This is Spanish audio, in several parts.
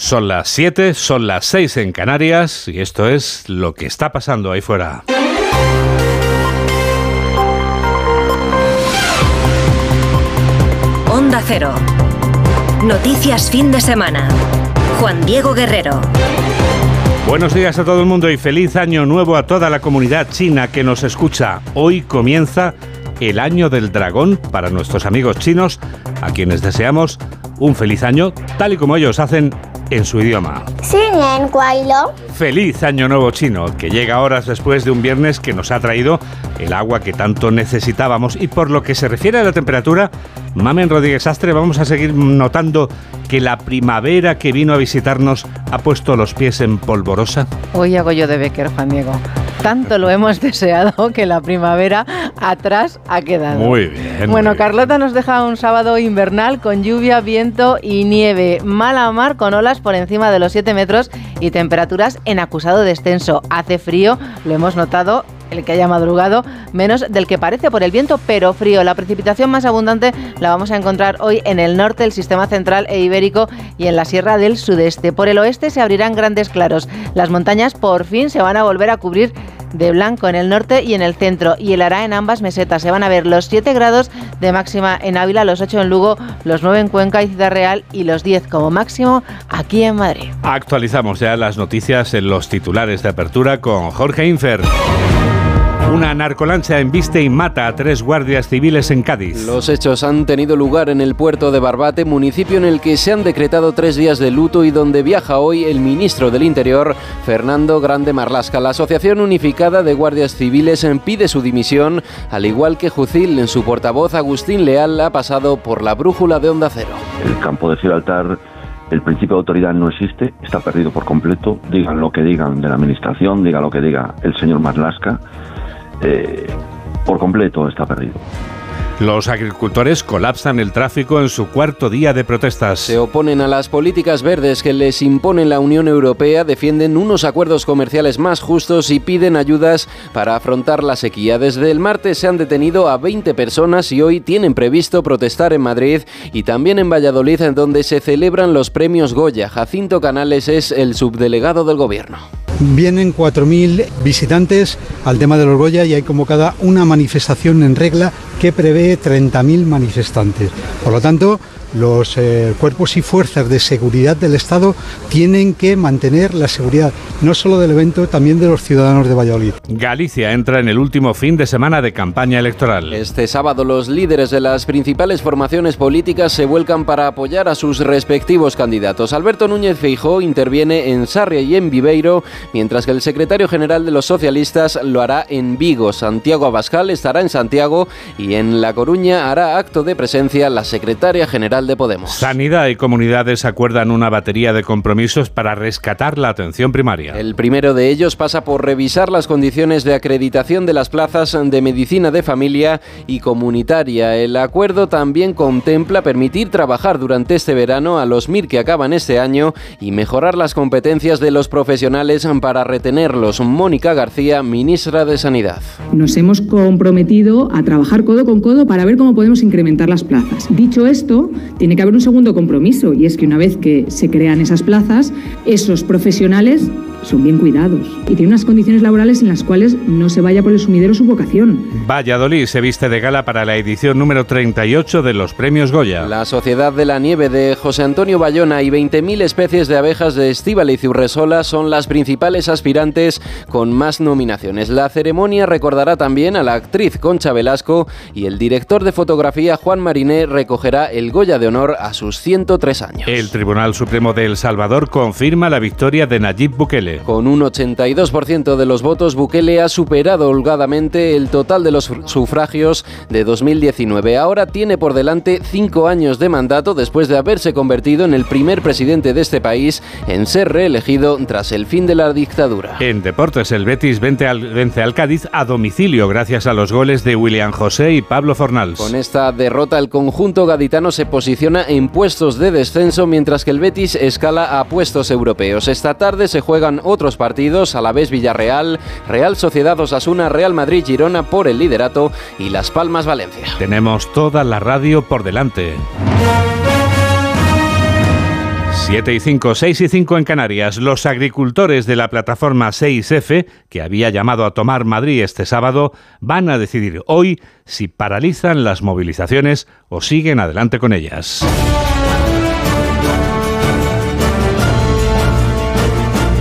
Son las 7, son las 6 en Canarias y esto es lo que está pasando ahí fuera. Onda Cero. Noticias fin de semana. Juan Diego Guerrero. Buenos días a todo el mundo y feliz año nuevo a toda la comunidad china que nos escucha. Hoy comienza el año del dragón para nuestros amigos chinos, a quienes deseamos un feliz año, tal y como ellos hacen en su idioma. Feliz Año Nuevo Chino, que llega horas después de un viernes que nos ha traído el agua que tanto necesitábamos. Y por lo que se refiere a la temperatura, Mamen Rodríguez Astre, vamos a seguir notando que la primavera que vino a visitarnos ha puesto los pies en polvorosa. Hoy hago yo de Becker, Juan Diego. Tanto lo hemos deseado que la primavera atrás ha quedado. Muy bien. Bueno, Carlota nos deja un sábado invernal con lluvia, viento y nieve. Mala mar con olas por encima de los 7 metros y temperaturas en acusado descenso. Hace frío, lo hemos notado el que haya madrugado, menos del que parece por el viento, pero frío. La precipitación más abundante la vamos a encontrar hoy en el norte, el sistema central e ibérico y en la sierra del sudeste. Por el oeste se abrirán grandes claros. Las montañas por fin se van a volver a cubrir de blanco en el norte y en el centro y helará en ambas mesetas. Se van a ver los 7 grados de máxima en Ávila, los 8 en Lugo, los 9 en Cuenca y Ciudad Real y los 10 como máximo aquí en Madrid. Actualizamos ya las noticias en los titulares de apertura con Jorge Infer. Una narcolancha embiste y mata a tres guardias civiles en Cádiz. Los hechos han tenido lugar en el puerto de Barbate, municipio en el que se han decretado tres días de luto y donde viaja hoy el ministro del Interior, Fernando Grande Marlasca. La Asociación Unificada de Guardias Civiles pide su dimisión, al igual que Jucil, en su portavoz Agustín Leal ha pasado por la brújula de Onda Cero. El campo de Gibraltar el principio de autoridad no existe, está perdido por completo. Digan lo que digan de la administración, diga lo que diga el señor Marlasca eh, por completo está perdido. Los agricultores colapsan el tráfico en su cuarto día de protestas. Se oponen a las políticas verdes que les impone la Unión Europea, defienden unos acuerdos comerciales más justos y piden ayudas para afrontar la sequía. Desde el martes se han detenido a 20 personas y hoy tienen previsto protestar en Madrid y también en Valladolid, en donde se celebran los premios Goya. Jacinto Canales es el subdelegado del gobierno. Vienen 4.000 visitantes al tema de los Goya y hay convocada una manifestación en regla que prevé 30.000 manifestantes. Por lo tanto, los eh, cuerpos y fuerzas de seguridad del Estado tienen que mantener la seguridad no solo del evento, también de los ciudadanos de Valladolid. Galicia entra en el último fin de semana de campaña electoral. Este sábado los líderes de las principales formaciones políticas se vuelcan para apoyar a sus respectivos candidatos. Alberto Núñez Feijó interviene en Sarria y en Viveiro, mientras que el secretario general de los socialistas lo hará en Vigo. Santiago Abascal estará en Santiago y en La Coruña hará acto de presencia la secretaria general de Podemos. Sanidad y comunidades acuerdan una batería de compromisos para rescatar la atención primaria. El primero de ellos pasa por revisar las condiciones de acreditación de las plazas de medicina de familia y comunitaria. El acuerdo también contempla permitir trabajar durante este verano a los MIR que acaban este año y mejorar las competencias de los profesionales para retenerlos. Mónica García, ministra de Sanidad. Nos hemos comprometido a trabajar codo con codo para ver cómo podemos incrementar las plazas. Dicho esto, tiene que haber un segundo compromiso y es que una vez que se crean esas plazas, esos profesionales son bien cuidados y tienen unas condiciones laborales en las cuales no se vaya por el sumidero su vocación. Valladolid se viste de gala para la edición número 38 de los premios Goya. La Sociedad de la Nieve de José Antonio Bayona y 20.000 especies de abejas de Estíbaliz y Urresola son las principales aspirantes con más nominaciones. La ceremonia recordará también a la actriz Concha Velasco y el director de fotografía Juan Mariné recogerá el Goya de honor a sus 103 años. El Tribunal Supremo de El Salvador confirma la victoria de Nayib Bukele. Con un 82% de los votos, Bukele ha superado holgadamente el total de los sufragios de 2019. Ahora tiene por delante cinco años de mandato después de haberse convertido en el primer presidente de este país en ser reelegido tras el fin de la dictadura. En deportes, el Betis vence al, vence al Cádiz a domicilio gracias a los goles de William José y Pablo Fornals. Con esta derrota, el conjunto gaditano se posiciona en puestos de descenso mientras que el Betis escala a puestos europeos. Esta tarde se juegan otros partidos, a la vez Villarreal, Real Sociedad Osasuna, Real Madrid Girona por el liderato y Las Palmas Valencia. Tenemos toda la radio por delante. 7 y 5, 6 y 5 en Canarias. Los agricultores de la plataforma 6F, que había llamado a tomar Madrid este sábado, van a decidir hoy si paralizan las movilizaciones o siguen adelante con ellas.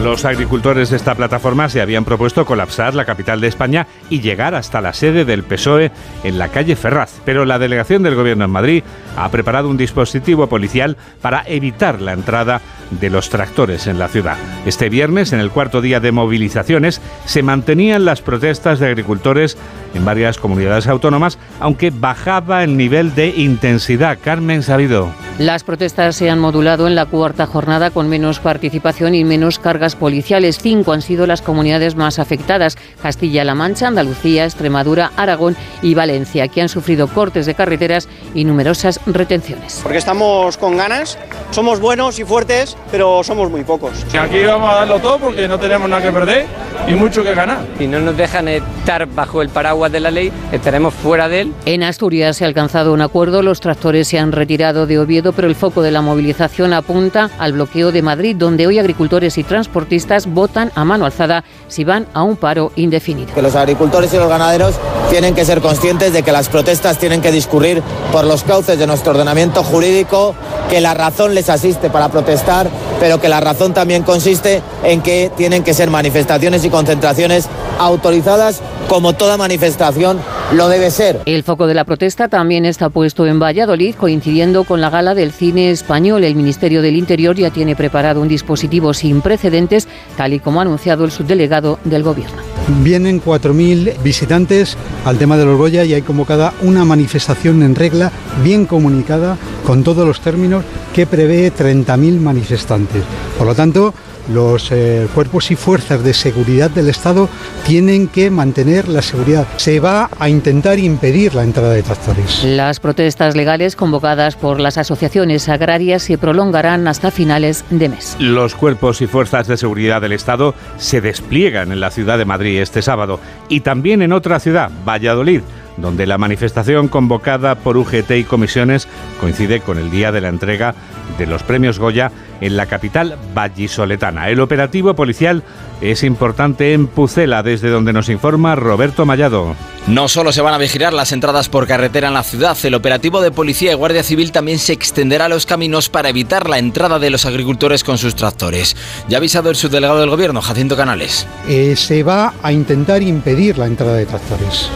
Los agricultores de esta plataforma se habían propuesto colapsar la capital de España y llegar hasta la sede del PSOE en la calle Ferraz, pero la delegación del Gobierno en Madrid ha preparado un dispositivo policial para evitar la entrada de los tractores en la ciudad. Este viernes, en el cuarto día de movilizaciones, se mantenían las protestas de agricultores en varias comunidades autónomas, aunque bajaba el nivel de intensidad. Carmen Sabido. Las protestas se han modulado en la cuarta jornada con menos participación y menos cargas policiales. Cinco han sido las comunidades más afectadas, Castilla-La Mancha, Andalucía, Extremadura, Aragón y Valencia, que han sufrido cortes de carreteras y numerosas retenciones. Porque estamos con ganas, somos buenos y fuertes, pero somos muy pocos. Aquí vamos a darlo todo porque no tenemos nada que perder y mucho que ganar. Si no nos dejan estar bajo el paraguas de la ley, estaremos fuera de él. En Asturias se ha alcanzado un acuerdo, los tractores se han retirado de Oviedo, pero el foco de la movilización apunta al bloqueo de Madrid, donde hoy agricultores y transportistas votan a mano alzada si van a un paro indefinido. Que los agricultores y los ganaderos tienen que ser conscientes de que las protestas tienen que discurrir por los cauces de nuestro ordenamiento jurídico, que la razón les asiste para protestar, pero que la razón también consiste en que tienen que ser manifestaciones y concentraciones autorizadas como toda manifestación lo debe ser. El foco de la protesta también está puesto en Valladolid, coincidiendo con la gala del cine español. El Ministerio del Interior ya tiene preparado un dispositivo sin precedentes, tal y como ha anunciado el subdelegado del Gobierno. Vienen 4.000 visitantes al tema de los Goya y hay convocada una manifestación en regla, bien comunicada, con todos los términos, que prevé 30.000 manifestantes. Por lo tanto, los eh, cuerpos y fuerzas de seguridad del Estado tienen que mantener la seguridad. Se va a intentar impedir la entrada de tractores. Las protestas legales convocadas por las asociaciones agrarias se prolongarán hasta finales de mes. Los cuerpos y fuerzas de seguridad del Estado se despliegan en la ciudad de Madrid este sábado y también en otra ciudad, Valladolid donde la manifestación convocada por UGT y comisiones coincide con el día de la entrega de los premios Goya en la capital vallisoletana. El operativo policial es importante en Pucela, desde donde nos informa Roberto Mallado. No solo se van a vigilar las entradas por carretera en la ciudad, el operativo de policía y guardia civil también se extenderá a los caminos para evitar la entrada de los agricultores con sus tractores. Ya ha avisado el subdelegado del gobierno, Jacinto Canales. Eh, se va a intentar impedir la entrada de tractores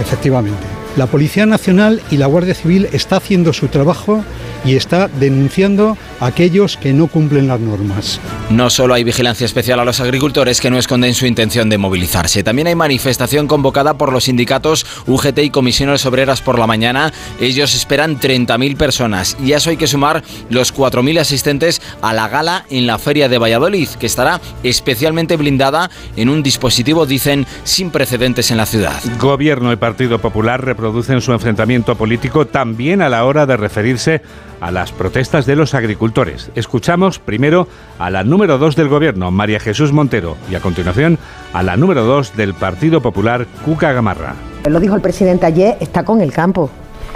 efectivamente. La Policía Nacional y la Guardia Civil está haciendo su trabajo y está denunciando a aquellos que no cumplen las normas. No solo hay vigilancia especial a los agricultores que no esconden su intención de movilizarse, también hay manifestación convocada por los sindicatos UGT y Comisiones Obreras por la mañana. Ellos esperan 30.000 personas y a eso hay que sumar los 4.000 asistentes a la gala en la Feria de Valladolid, que estará especialmente blindada en un dispositivo, dicen, sin precedentes en la ciudad. Gobierno y Partido Popular reproducen su enfrentamiento político también a la hora de referirse a las protestas de los agricultores. Escuchamos primero a la número 2 del Gobierno, María Jesús Montero, y a continuación a la número 2 del Partido Popular, Cuca Gamarra. Lo dijo el presidente ayer, está con el campo.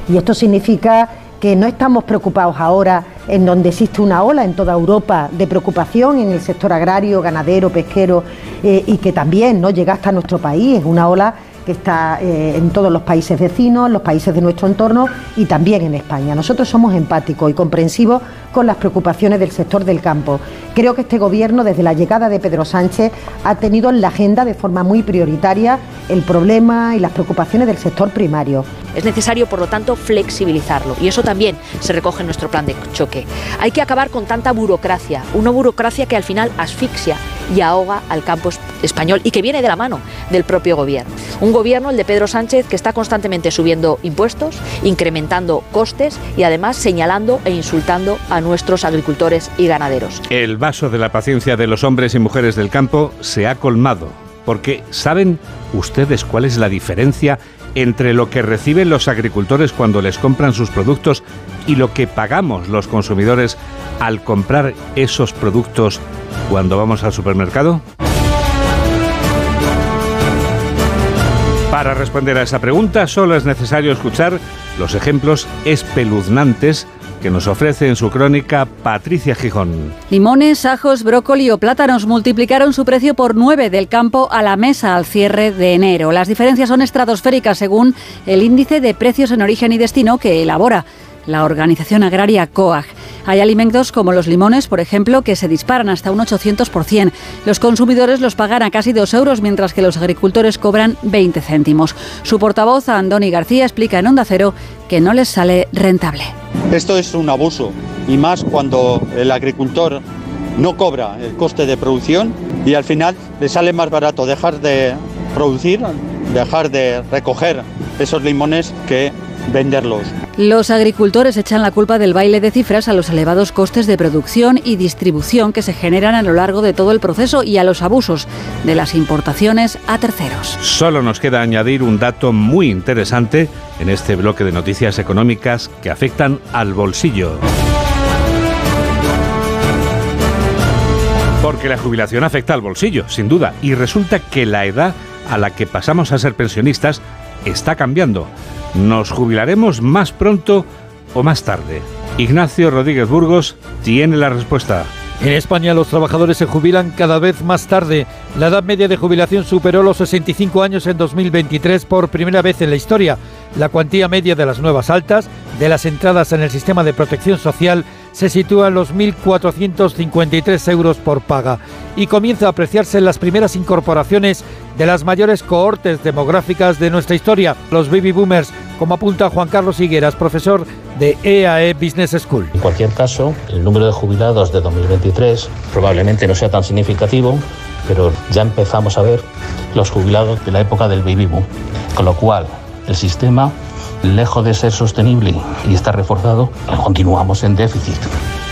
Y esto significa que no estamos preocupados ahora en donde existe una ola en toda Europa de preocupación en el sector agrario, ganadero, pesquero eh, y que también no llega hasta nuestro país. Es una ola que está eh, en todos los países vecinos, los países de nuestro entorno y también en España. Nosotros somos empáticos y comprensivos con las preocupaciones del sector del campo. Creo que este Gobierno, desde la llegada de Pedro Sánchez, ha tenido en la agenda de forma muy prioritaria el problema y las preocupaciones del sector primario. Es necesario, por lo tanto, flexibilizarlo y eso también se recoge en nuestro plan de choque. Hay que acabar con tanta burocracia, una burocracia que al final asfixia y ahoga al campo español y que viene de la mano del propio gobierno. Un gobierno, el de Pedro Sánchez, que está constantemente subiendo impuestos, incrementando costes y además señalando e insultando a nuestros agricultores y ganaderos. El vaso de la paciencia de los hombres y mujeres del campo se ha colmado, porque ¿saben ustedes cuál es la diferencia entre lo que reciben los agricultores cuando les compran sus productos y lo que pagamos los consumidores al comprar esos productos cuando vamos al supermercado? Para responder a esa pregunta solo es necesario escuchar los ejemplos espeluznantes que nos ofrece en su crónica Patricia Gijón. Limones, ajos, brócoli o plátanos multiplicaron su precio por 9 del campo a la mesa al cierre de enero. Las diferencias son estratosféricas según el índice de precios en origen y destino que elabora la organización agraria COAG. Hay alimentos como los limones, por ejemplo, que se disparan hasta un 800%. Los consumidores los pagan a casi 2 euros, mientras que los agricultores cobran 20 céntimos. Su portavoz, Andoni García, explica en Onda Cero que no les sale rentable. Esto es un abuso, y más cuando el agricultor no cobra el coste de producción y al final le sale más barato dejar de producir, dejar de recoger esos limones que venderlos. Los agricultores echan la culpa del baile de cifras a los elevados costes de producción y distribución que se generan a lo largo de todo el proceso y a los abusos de las importaciones a terceros. Solo nos queda añadir un dato muy interesante en este bloque de noticias económicas que afectan al bolsillo. Porque la jubilación afecta al bolsillo, sin duda, y resulta que la edad a la que pasamos a ser pensionistas está cambiando. ¿Nos jubilaremos más pronto o más tarde? Ignacio Rodríguez Burgos tiene la respuesta. En España los trabajadores se jubilan cada vez más tarde. La edad media de jubilación superó los 65 años en 2023 por primera vez en la historia. La cuantía media de las nuevas altas, de las entradas en el sistema de protección social, se sitúa en los 1.453 euros por paga y comienza a apreciarse en las primeras incorporaciones de las mayores cohortes demográficas de nuestra historia, los baby boomers, como apunta Juan Carlos Higueras, profesor de EAE Business School. En cualquier caso, el número de jubilados de 2023 probablemente no sea tan significativo, pero ya empezamos a ver los jubilados de la época del baby boom, con lo cual el sistema lejos de ser sostenible y está reforzado, continuamos en déficit.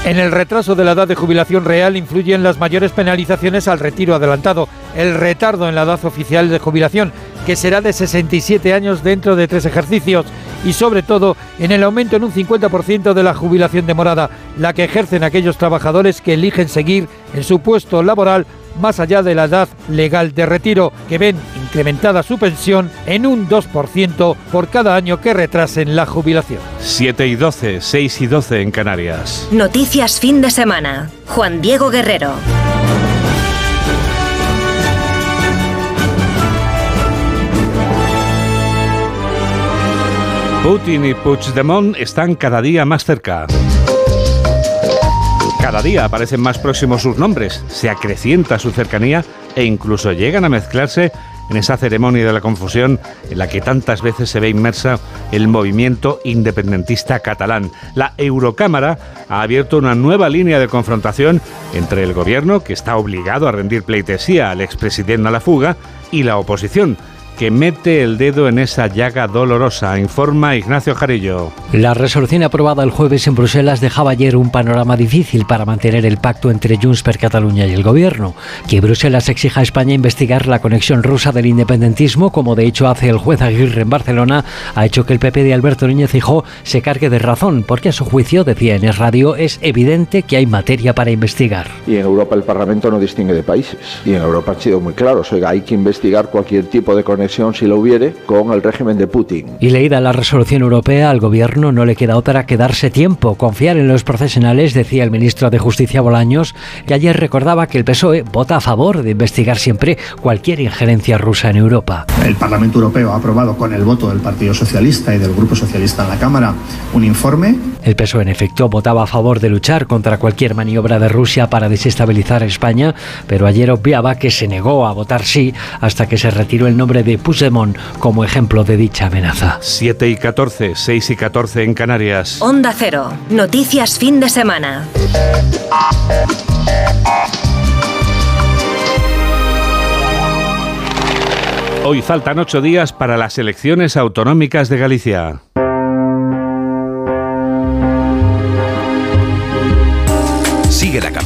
En el retraso de la edad de jubilación real influyen las mayores penalizaciones al retiro adelantado, el retardo en la edad oficial de jubilación, que será de 67 años dentro de tres ejercicios, y sobre todo en el aumento en un 50% de la jubilación demorada, la que ejercen aquellos trabajadores que eligen seguir en su puesto laboral más allá de la edad legal de retiro, que ven incrementada su pensión en un 2% por cada año que retrasen la jubilación. 7 y 12, 6 y 12 en Canarias. Noticias fin de semana. Juan Diego Guerrero. Putin y Puigdemont están cada día más cerca. Cada día aparecen más próximos sus nombres, se acrecienta su cercanía e incluso llegan a mezclarse en esa ceremonia de la confusión en la que tantas veces se ve inmersa el movimiento independentista catalán. La Eurocámara ha abierto una nueva línea de confrontación entre el gobierno, que está obligado a rendir pleitesía al expresidente a la fuga, y la oposición, que mete el dedo en esa llaga dolorosa, informa Ignacio Jarillo. La resolución aprobada el jueves en Bruselas dejaba ayer un panorama difícil para mantener el pacto entre Junts per Cataluña y el gobierno. Que Bruselas exija a España investigar la conexión rusa del independentismo, como de hecho hace el juez Aguirre en Barcelona, ha hecho que el PP de Alberto Núñez Fijó se cargue de razón, porque a su juicio, decía en Es Radio, es evidente que hay materia para investigar. Y en Europa el Parlamento no distingue de países. Y en Europa han sido muy claros. Oiga, hay que investigar cualquier tipo de conexión si lo hubiere, con el régimen de Putin. Y leída la resolución europea, al gobierno no le queda otra que darse tiempo, confiar en los profesionales, decía el ministro de Justicia Bolaños, que ayer recordaba que el PSOE vota a favor de investigar siempre cualquier injerencia rusa en Europa. El Parlamento Europeo ha aprobado con el voto del Partido Socialista y del Grupo Socialista en la Cámara un informe. El PSOE en efecto votaba a favor de luchar contra cualquier maniobra de Rusia para desestabilizar España, pero ayer obviaba que se negó a votar sí hasta que se retiró el nombre de Puigdemont como ejemplo de dicha amenaza. 7 y 14, 6 y 14 en Canarias. Onda Cero. Noticias fin de semana. Hoy faltan ocho días para las elecciones autonómicas de Galicia.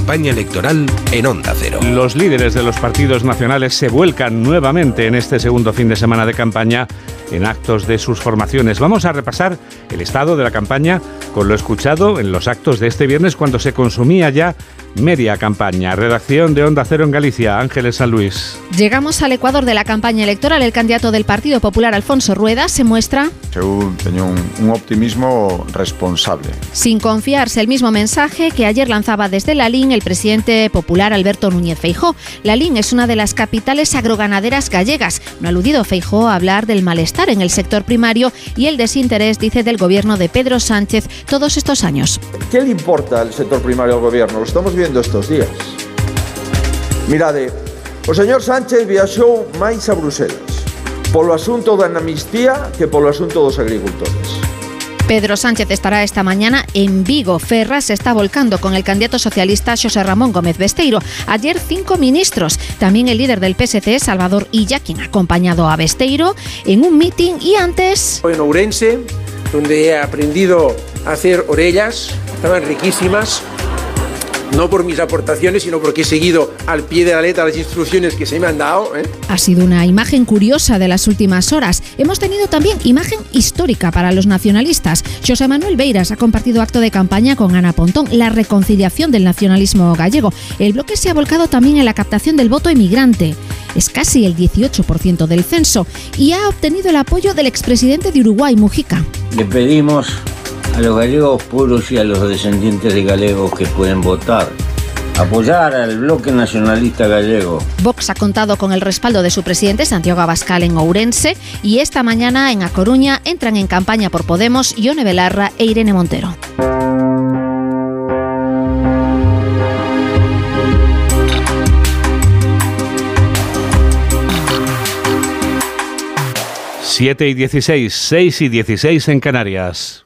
Campaña electoral en Onda Cero. Los líderes de los partidos nacionales se vuelcan nuevamente en este segundo fin de semana de campaña en actos de sus formaciones. Vamos a repasar el estado de la campaña con lo escuchado en los actos de este viernes cuando se consumía ya media campaña. Redacción de Onda Cero en Galicia, Ángeles San Luis. Llegamos al Ecuador de la campaña electoral. El candidato del Partido Popular, Alfonso Rueda, se muestra... Eu teño un, un optimismo responsable. Sin confiarse el mismo mensaje que ayer lanzaba desde Lalín el presidente popular Alberto Núñez Feijó. Lalín es una de las capitales agroganaderas gallegas. No ha aludido Feijó a hablar del malestar en el sector primario y el desinterés, dice, del gobierno de Pedro Sánchez todos estos años. ¿Qué le importa el sector primario al gobierno? Lo estamos viendo estos días. Mirade, o señor Sánchez viaxou máis a Bruselas polo asunto da amnistía que polo asunto dos agricultores. Pedro Sánchez estará esta mañana en Vigo. Ferraz se está volcando con el candidato socialista José Ramón Gómez Besteiro. Ayer cinco ministros, también el líder del PSC, Salvador Illaquín, acompañado a Besteiro en un meeting y antes... En Ourense, donde he aprendido a hacer orellas, estaban riquísimas, no por mis aportaciones, sino porque he seguido al pie de la letra las instrucciones que se me han dado. ¿eh? Ha sido una imagen curiosa de las últimas horas. Hemos tenido también imagen histórica para los nacionalistas. José Manuel Beiras ha compartido acto de campaña con Ana Pontón, la reconciliación del nacionalismo gallego. El bloque se ha volcado también en la captación del voto emigrante. Es casi el 18% del censo y ha obtenido el apoyo del expresidente de Uruguay, Mujica. Le pedimos a los gallegos puros y a los descendientes de gallegos que pueden votar. Apoyar al bloque nacionalista gallego. Vox ha contado con el respaldo de su presidente Santiago Abascal en Ourense y esta mañana en A Coruña entran en campaña por Podemos Ione Belarra e Irene Montero. Siete y 16, 6 y 16 en Canarias.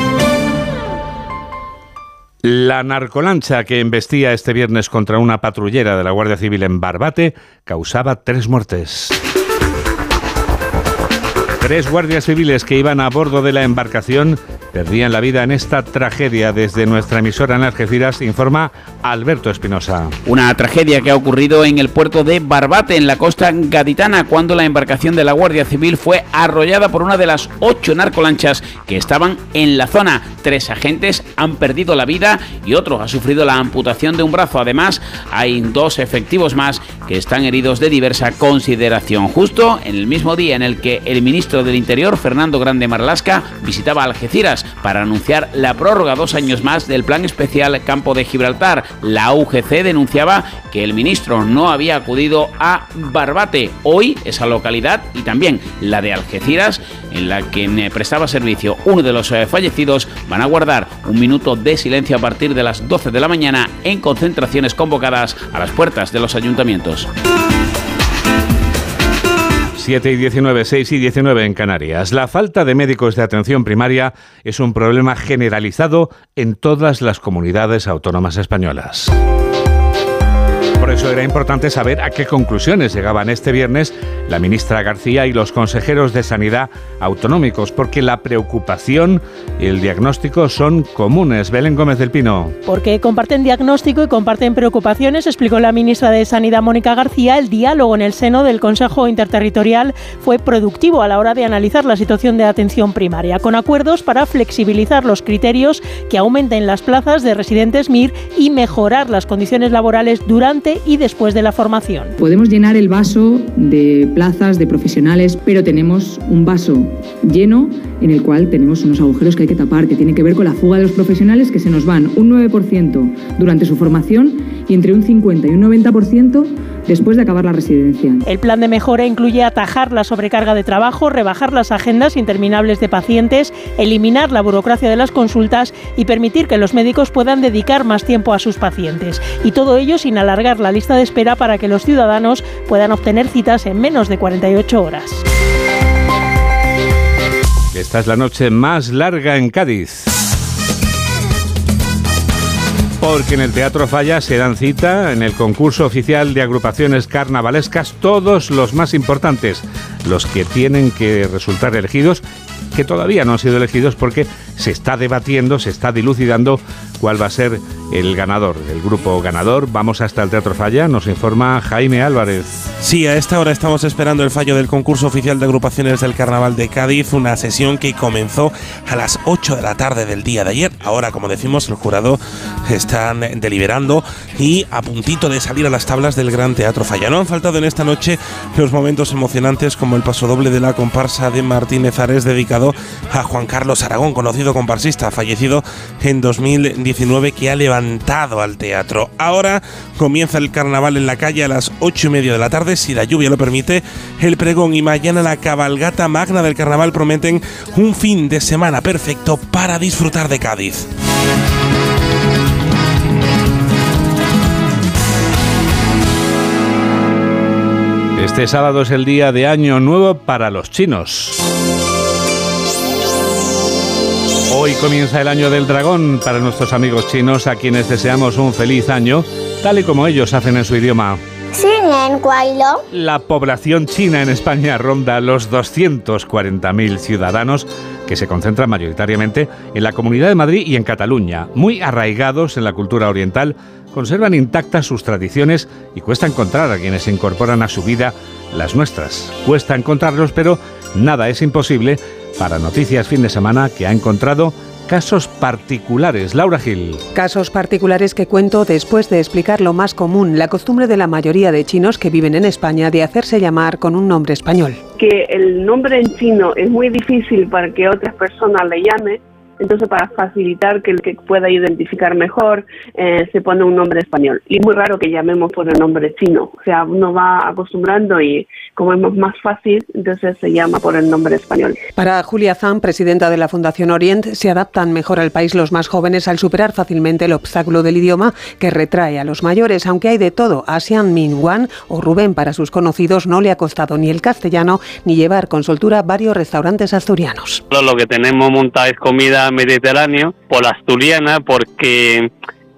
La narcolancha que embestía este viernes contra una patrullera de la Guardia Civil en Barbate causaba tres muertes. Tres guardias civiles que iban a bordo de la embarcación perdían la vida en esta tragedia. Desde nuestra emisora en Algeciras informa Alberto Espinosa. Una tragedia que ha ocurrido en el puerto de Barbate, en la costa gaditana, cuando la embarcación de la Guardia Civil fue arrollada por una de las ocho narcolanchas que estaban en la zona. Tres agentes han perdido la vida y otro ha sufrido la amputación de un brazo. Además, hay dos efectivos más que están heridos de diversa consideración. Justo en el mismo día en el que el ministro del Interior, Fernando Grande Marlasca, visitaba Algeciras para anunciar la prórroga dos años más del plan especial Campo de Gibraltar. La UGC denunciaba que el ministro no había acudido a Barbate. Hoy esa localidad y también la de Algeciras, en la que prestaba servicio uno de los fallecidos, van a guardar un minuto de silencio a partir de las 12 de la mañana en concentraciones convocadas a las puertas de los ayuntamientos. 7 y 19, 6 y 19 en Canarias. La falta de médicos de atención primaria es un problema generalizado en todas las comunidades autónomas españolas. Por eso era importante saber a qué conclusiones llegaban este viernes la ministra García y los consejeros de Sanidad autonómicos, porque la preocupación y el diagnóstico son comunes. Belén Gómez del Pino. Porque comparten diagnóstico y comparten preocupaciones, explicó la ministra de Sanidad Mónica García. El diálogo en el seno del Consejo Interterritorial fue productivo a la hora de analizar la situación de atención primaria, con acuerdos para flexibilizar los criterios que aumenten las plazas de residentes MIR y mejorar las condiciones laborales durante y después de la formación. Podemos llenar el vaso de plazas, de profesionales, pero tenemos un vaso lleno en el cual tenemos unos agujeros que hay que tapar, que tienen que ver con la fuga de los profesionales que se nos van un 9% durante su formación y entre un 50 y un 90% después de acabar la residencia. El plan de mejora incluye atajar la sobrecarga de trabajo, rebajar las agendas interminables de pacientes, eliminar la burocracia de las consultas y permitir que los médicos puedan dedicar más tiempo a sus pacientes. Y todo ello sin alargar la lista de espera para que los ciudadanos puedan obtener citas en menos de 48 horas. Esta es la noche más larga en Cádiz. Porque en el Teatro Falla se dan cita en el concurso oficial de agrupaciones carnavalescas todos los más importantes, los que tienen que resultar elegidos, que todavía no han sido elegidos porque se está debatiendo, se está dilucidando cuál va a ser el ganador, el grupo ganador. Vamos hasta el Teatro Falla, nos informa Jaime Álvarez. Sí, a esta hora estamos esperando el fallo del concurso oficial de agrupaciones del Carnaval de Cádiz, una sesión que comenzó a las 8 de la tarde del día de ayer. Ahora, como decimos, el jurado están deliberando y a puntito de salir a las tablas del Gran Teatro Falla. No han faltado en esta noche los momentos emocionantes como el paso doble de la comparsa de Martínez Ares dedicado a Juan Carlos Aragón, conocido comparsista, fallecido en 2019, que ha levantado al teatro. Ahora comienza el carnaval en la calle a las 8 y media de la tarde, si la lluvia lo permite. El pregón y mañana la cabalgata magna del carnaval prometen un fin de semana perfecto para disfrutar de Cádiz. Este sábado es el día de Año Nuevo para los chinos. Hoy comienza el año del dragón para nuestros amigos chinos a quienes deseamos un feliz año, tal y como ellos hacen en su idioma. La población china en España ronda los 240.000 ciudadanos que se concentran mayoritariamente en la Comunidad de Madrid y en Cataluña, muy arraigados en la cultura oriental, conservan intactas sus tradiciones y cuesta encontrar a quienes incorporan a su vida las nuestras. Cuesta encontrarlos, pero nada es imposible para Noticias Fin de Semana que ha encontrado casos particulares. Laura Gil. Casos particulares que cuento después de explicar lo más común, la costumbre de la mayoría de chinos que viven en España de hacerse llamar con un nombre español. Que el nombre en chino es muy difícil para que otras personas le llamen entonces, para facilitar que el que pueda identificar mejor, eh, se pone un nombre español. Y es muy raro que llamemos por el nombre chino. O sea, uno va acostumbrando y como es más fácil, entonces se llama por el nombre español. Para Julia Zan, presidenta de la Fundación Orient, se adaptan mejor al país los más jóvenes al superar fácilmente el obstáculo del idioma que retrae a los mayores, aunque hay de todo. A Xian Min Wan o Rubén para sus conocidos no le ha costado ni el castellano ni llevar con soltura varios restaurantes asturianos. Lo que tenemos montado es comida mediterráneo, por la asturiana, porque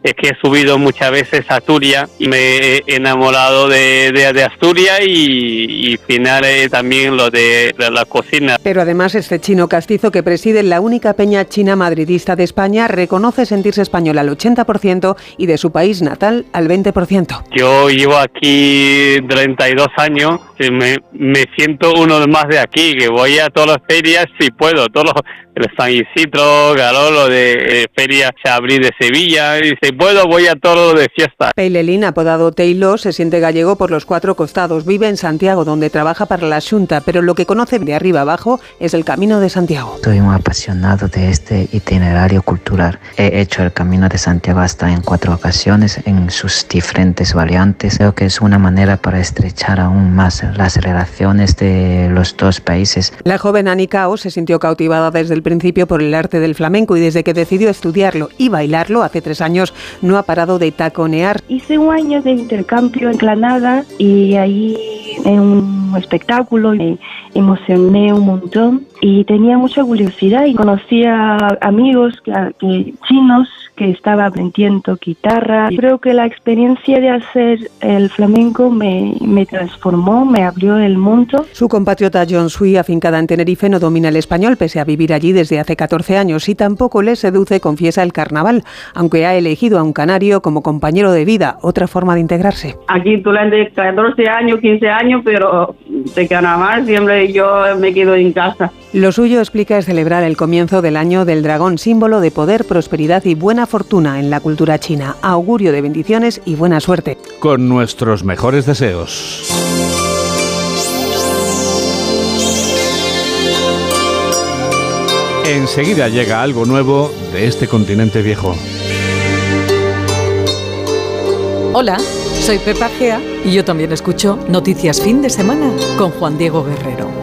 es que he subido muchas veces a Asturias y me he enamorado de, de, Asturias y, y final también lo de, la cocina. Pero además este chino castizo que preside la única peña china madridista de España reconoce sentirse español al 80% y de su país natal al 20%. Yo llevo aquí 32 años, y me, me siento uno más de aquí, que voy a todas las ferias si puedo, todos los el San Isidro, lo de eh, Feria Chabrí de Sevilla, y si puedo voy a todo de fiesta. Peilelín, apodado Taylor, se siente gallego por los cuatro costados, vive en Santiago, donde trabaja para la Junta, pero lo que conoce de arriba abajo es el Camino de Santiago. Soy un apasionado de este itinerario cultural. He hecho el Camino de Santiago hasta en cuatro ocasiones, en sus diferentes variantes. Creo que es una manera para estrechar aún más las relaciones de los dos países. La joven Anicao se sintió cautivada desde el principio por el arte del flamenco y desde que decidió estudiarlo y bailarlo hace tres años no ha parado de taconear. Hice un año de intercambio en Granada y ahí en un espectáculo me emocioné un montón y tenía mucha curiosidad y conocí a amigos que, chinos que estaba aprendiendo guitarra. Creo que la experiencia de hacer el flamenco me, me transformó, me abrió el mundo. Su compatriota John Sui, afincada en Tenerife, no domina el español pese a vivir allí desde hace 14 años y tampoco le seduce, confiesa, el carnaval, aunque ha elegido a un canario como compañero de vida, otra forma de integrarse. Aquí tú le de 14 años, 15 años, pero de carnaval siempre yo me quedo en casa. Lo suyo, explica, es celebrar el comienzo del año del dragón, símbolo de poder, prosperidad y buena fortuna en la cultura china. Augurio de bendiciones y buena suerte. Con nuestros mejores deseos. Enseguida llega algo nuevo de este continente viejo. Hola, soy Pepa Gea y yo también escucho Noticias Fin de Semana con Juan Diego Guerrero.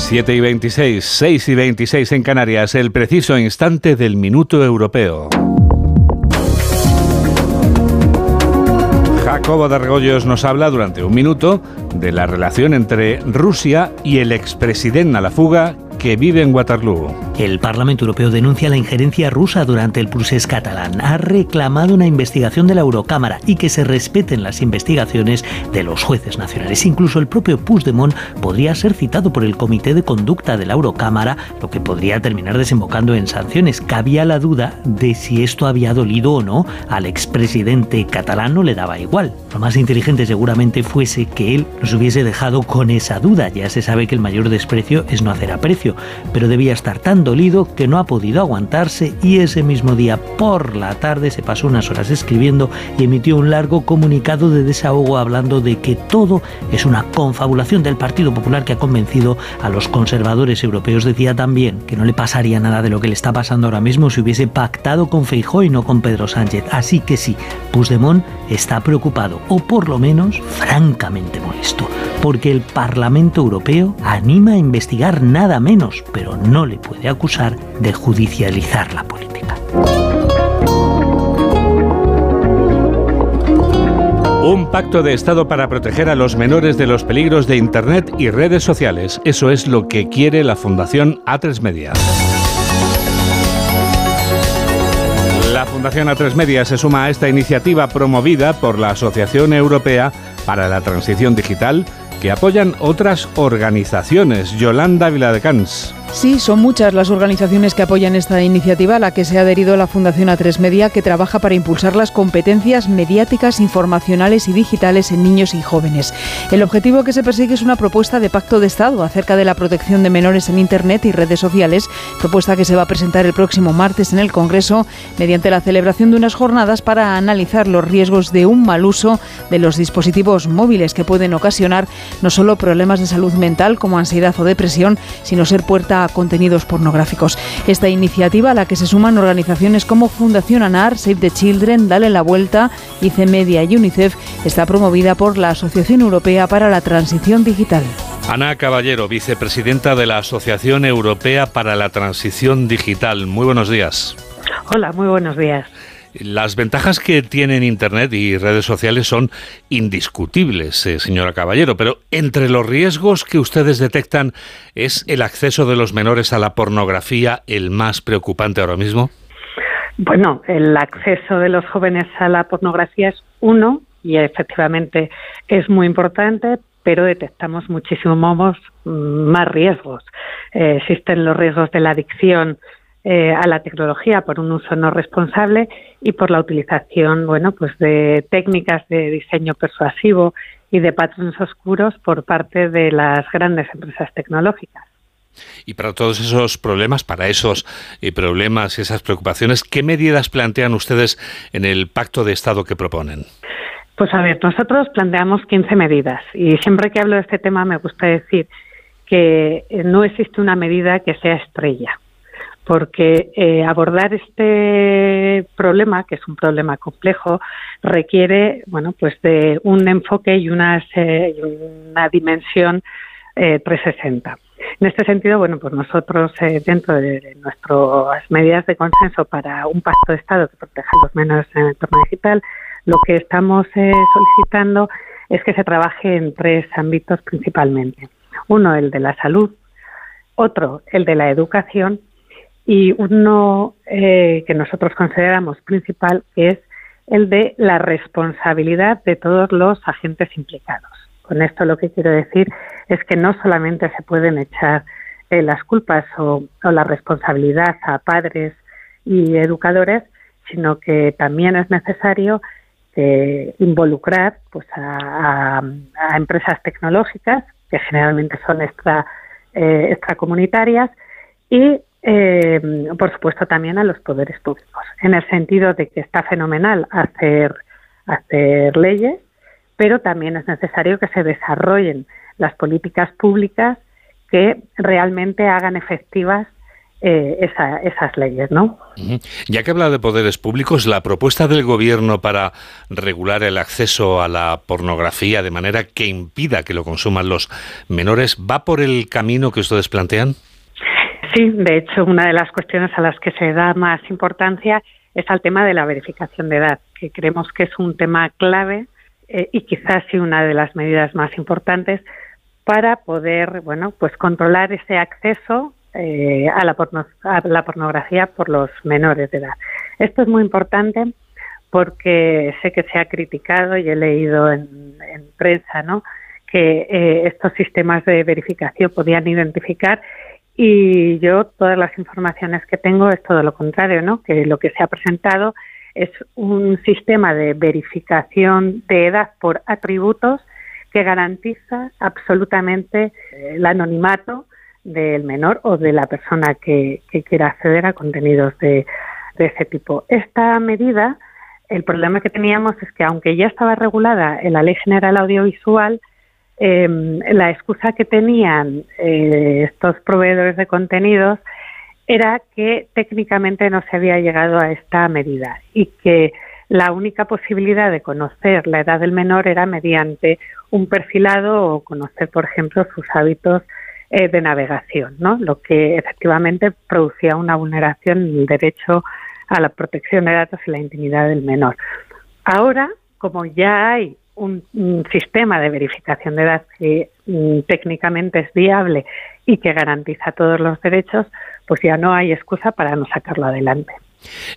7 y 26, 6 y 26 en Canarias, el preciso instante del minuto europeo. Jacobo de Argollos nos habla durante un minuto de la relación entre Rusia y el expresidente a la fuga que vive en Waterloo. El Parlamento Europeo denuncia la injerencia rusa durante el procés catalán. Ha reclamado una investigación de la Eurocámara y que se respeten las investigaciones de los jueces nacionales. Incluso el propio Puigdemont podría ser citado por el Comité de Conducta de la Eurocámara, lo que podría terminar desembocando en sanciones. Cabía la duda de si esto había dolido o no al expresidente catalán, no le daba igual. Lo más inteligente seguramente fuese que él nos hubiese dejado con esa duda. Ya se sabe que el mayor desprecio es no hacer aprecio pero debía estar tan dolido que no ha podido aguantarse y ese mismo día por la tarde se pasó unas horas escribiendo y emitió un largo comunicado de desahogo hablando de que todo es una confabulación del Partido Popular que ha convencido a los conservadores europeos. Decía también que no le pasaría nada de lo que le está pasando ahora mismo si hubiese pactado con Feijóo y no con Pedro Sánchez. Así que sí, Puigdemont está preocupado o por lo menos francamente molesto porque el Parlamento Europeo anima a investigar nada menos, pero no le puede acusar de judicializar la política. Un pacto de Estado para proteger a los menores de los peligros de Internet y redes sociales. Eso es lo que quiere la Fundación A3 Media. La Fundación A3 Media se suma a esta iniciativa promovida por la Asociación Europea para la Transición Digital que apoyan otras organizaciones. Yolanda Viladecans. Sí, son muchas las organizaciones que apoyan esta iniciativa, a la que se ha adherido la Fundación A3 Media, que trabaja para impulsar las competencias mediáticas, informacionales y digitales en niños y jóvenes. El objetivo que se persigue es una propuesta de pacto de Estado acerca de la protección de menores en Internet y redes sociales, propuesta que se va a presentar el próximo martes en el Congreso mediante la celebración de unas jornadas para analizar los riesgos de un mal uso de los dispositivos móviles que pueden ocasionar no solo problemas de salud mental como ansiedad o depresión, sino ser puerta a contenidos pornográficos. Esta iniciativa, a la que se suman organizaciones como Fundación ANAR, Save the Children, Dale la Vuelta, ICE Media y UNICEF, está promovida por la Asociación Europea para la Transición Digital. Ana Caballero, vicepresidenta de la Asociación Europea para la Transición Digital. Muy buenos días. Hola, muy buenos días. Las ventajas que tienen Internet y redes sociales son indiscutibles, eh, señora Caballero, pero entre los riesgos que ustedes detectan, ¿es el acceso de los menores a la pornografía el más preocupante ahora mismo? Bueno, el acceso de los jóvenes a la pornografía es uno y efectivamente es muy importante, pero detectamos muchísimos más riesgos. Eh, existen los riesgos de la adicción eh, a la tecnología por un uso no responsable y por la utilización, bueno, pues de técnicas de diseño persuasivo y de patrones oscuros por parte de las grandes empresas tecnológicas. Y para todos esos problemas, para esos eh, problemas y esas preocupaciones, ¿qué medidas plantean ustedes en el pacto de Estado que proponen? Pues a ver, nosotros planteamos 15 medidas y siempre que hablo de este tema me gusta decir que no existe una medida que sea estrella porque eh, abordar este problema, que es un problema complejo, requiere, bueno, pues de un enfoque y una, dimensión 360. En este sentido, bueno, pues nosotros dentro de, nuestras medidas de consenso para un pacto de Estado que proteja a los menores en el entorno digital, lo que estamos solicitando es que se trabaje en tres ámbitos principalmente. Uno, el de la salud, otro, el de la educación y uno eh, que nosotros consideramos principal, es el de la responsabilidad de todos los agentes implicados. Con esto lo que quiero decir es que no solamente se pueden echar eh, las culpas o, la responsabilidad a padres y educadores, sino que también es necesario eh, involucrar pues, a, empresas tecnológicas, que generalmente son extra, extracomunitarias, y eh, por supuesto también a los poderes públicos, en el sentido de que está fenomenal hacer, hacer leyes, pero también es necesario que se desarrollen las políticas públicas que realmente hagan efectivas eh, esas leyes, ¿no? Ya que habla de poderes públicos, la propuesta del gobierno para regular el acceso a la pornografía de manera que impida que lo consuman los menores va por el camino que ustedes plantean. Sí, de hecho, una de las cuestiones a las que se da más importancia es al tema de la verificación de edad, que creemos que es un tema clave eh, y quizás sí una de las medidas más importantes para poder, bueno, pues controlar ese acceso eh, a, la la pornografía por los menores de edad. Esto es muy importante porque sé que se ha criticado y he leído en, prensa, ¿no? que eh, estos sistemas de verificación podían identificar y yo todas las informaciones que tengo es todo lo contrario, ¿no? Que lo que se ha presentado es un sistema de verificación de edad por atributos que garantiza absolutamente eh, el anonimato del menor o de la persona que, quiera acceder a contenidos de, de ese tipo. Esta medida, el problema que teníamos es que aunque ya estaba regulada en la Ley General Audiovisual, Em, la excusa que tenían eh, estos proveedores de contenidos era que técnicamente no se había llegado a esta medida y que la única posibilidad de conocer la edad del menor era mediante un perfilado o conocer, por ejemplo, sus hábitos eh, de navegación, ¿no? Lo que efectivamente producía una vulneración del derecho a la protección de datos y la intimidad del menor. Ahora, como ya hay un, sistema de verificación de edad que mm, técnicamente es viable y que garantiza todos los derechos, pues ya no hay excusa para no sacarlo adelante.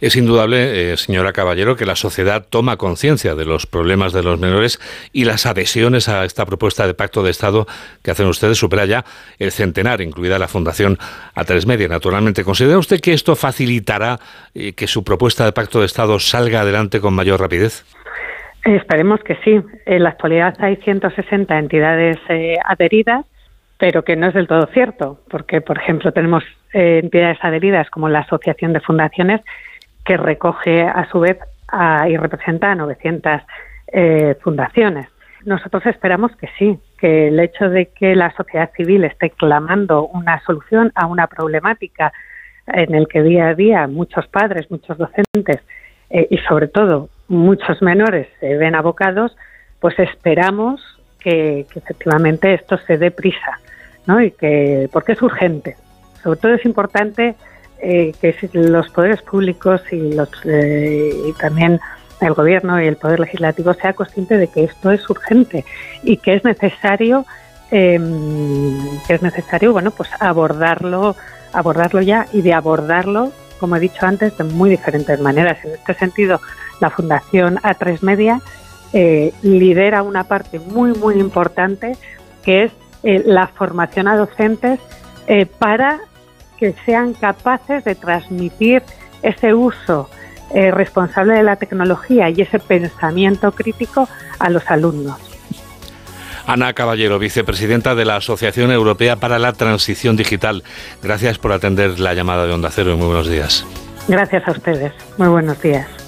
Es indudable, eh, señora Caballero, que la sociedad toma conciencia de los problemas de los menores y las adhesiones a esta propuesta de pacto de Estado que hacen ustedes supera ya el centenar, incluida la Fundación A3 Media. Naturalmente, ¿considera usted que esto facilitará eh, que su propuesta de pacto de Estado salga adelante con mayor rapidez? Esperemos que sí. En la actualidad hay 160 entidades eh, adheridas, pero que no es del todo cierto, porque, por ejemplo, tenemos eh, entidades adheridas como la Asociación de Fundaciones, que recoge a su vez y representa a 900 eh, fundaciones. Nosotros esperamos que sí, que el hecho de que la sociedad civil esté clamando una solución a una problemática en el que día a día muchos padres, muchos docentes y sobre todo muchos menores se ven abocados, pues esperamos que, efectivamente esto se dé prisa, ¿no? Y que, porque es urgente. Sobre todo es importante eh, que los poderes públicos y, los, eh, también el gobierno y el poder legislativo sea consciente de que esto es urgente y que es necesario em, que es necesario bueno pues abordarlo abordarlo ya y de abordarlo como he dicho antes de muy diferentes maneras en este sentido la Fundación A3 Media eh, lidera una parte muy, muy importante que es eh, la formación a docentes eh, para que sean capaces de transmitir ese uso responsable de la tecnología y ese pensamiento crítico a los alumnos. Ana Caballero, vicepresidenta de la Asociación Europea para la Transición Digital. Gracias por atender la llamada de Onda Cero y muy buenos días. Gracias a ustedes. Muy buenos días.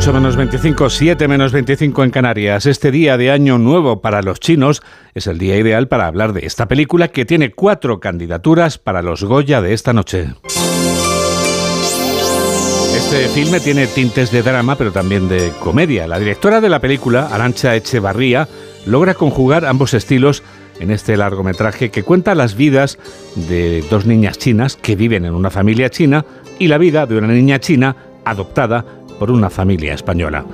8 menos 25, 7 menos 25 en Canarias. Este día de Año Nuevo para los chinos es el día ideal para hablar de esta película que tiene cuatro candidaturas para los Goya de esta noche. Este filme tiene tintes de drama, pero también de comedia. La directora de la película, Arancha Echevarría, logra conjugar ambos estilos en este largometraje que cuenta las vidas de dos niñas chinas que viven en una familia china y la vida de una niña china adoptada por una familia española.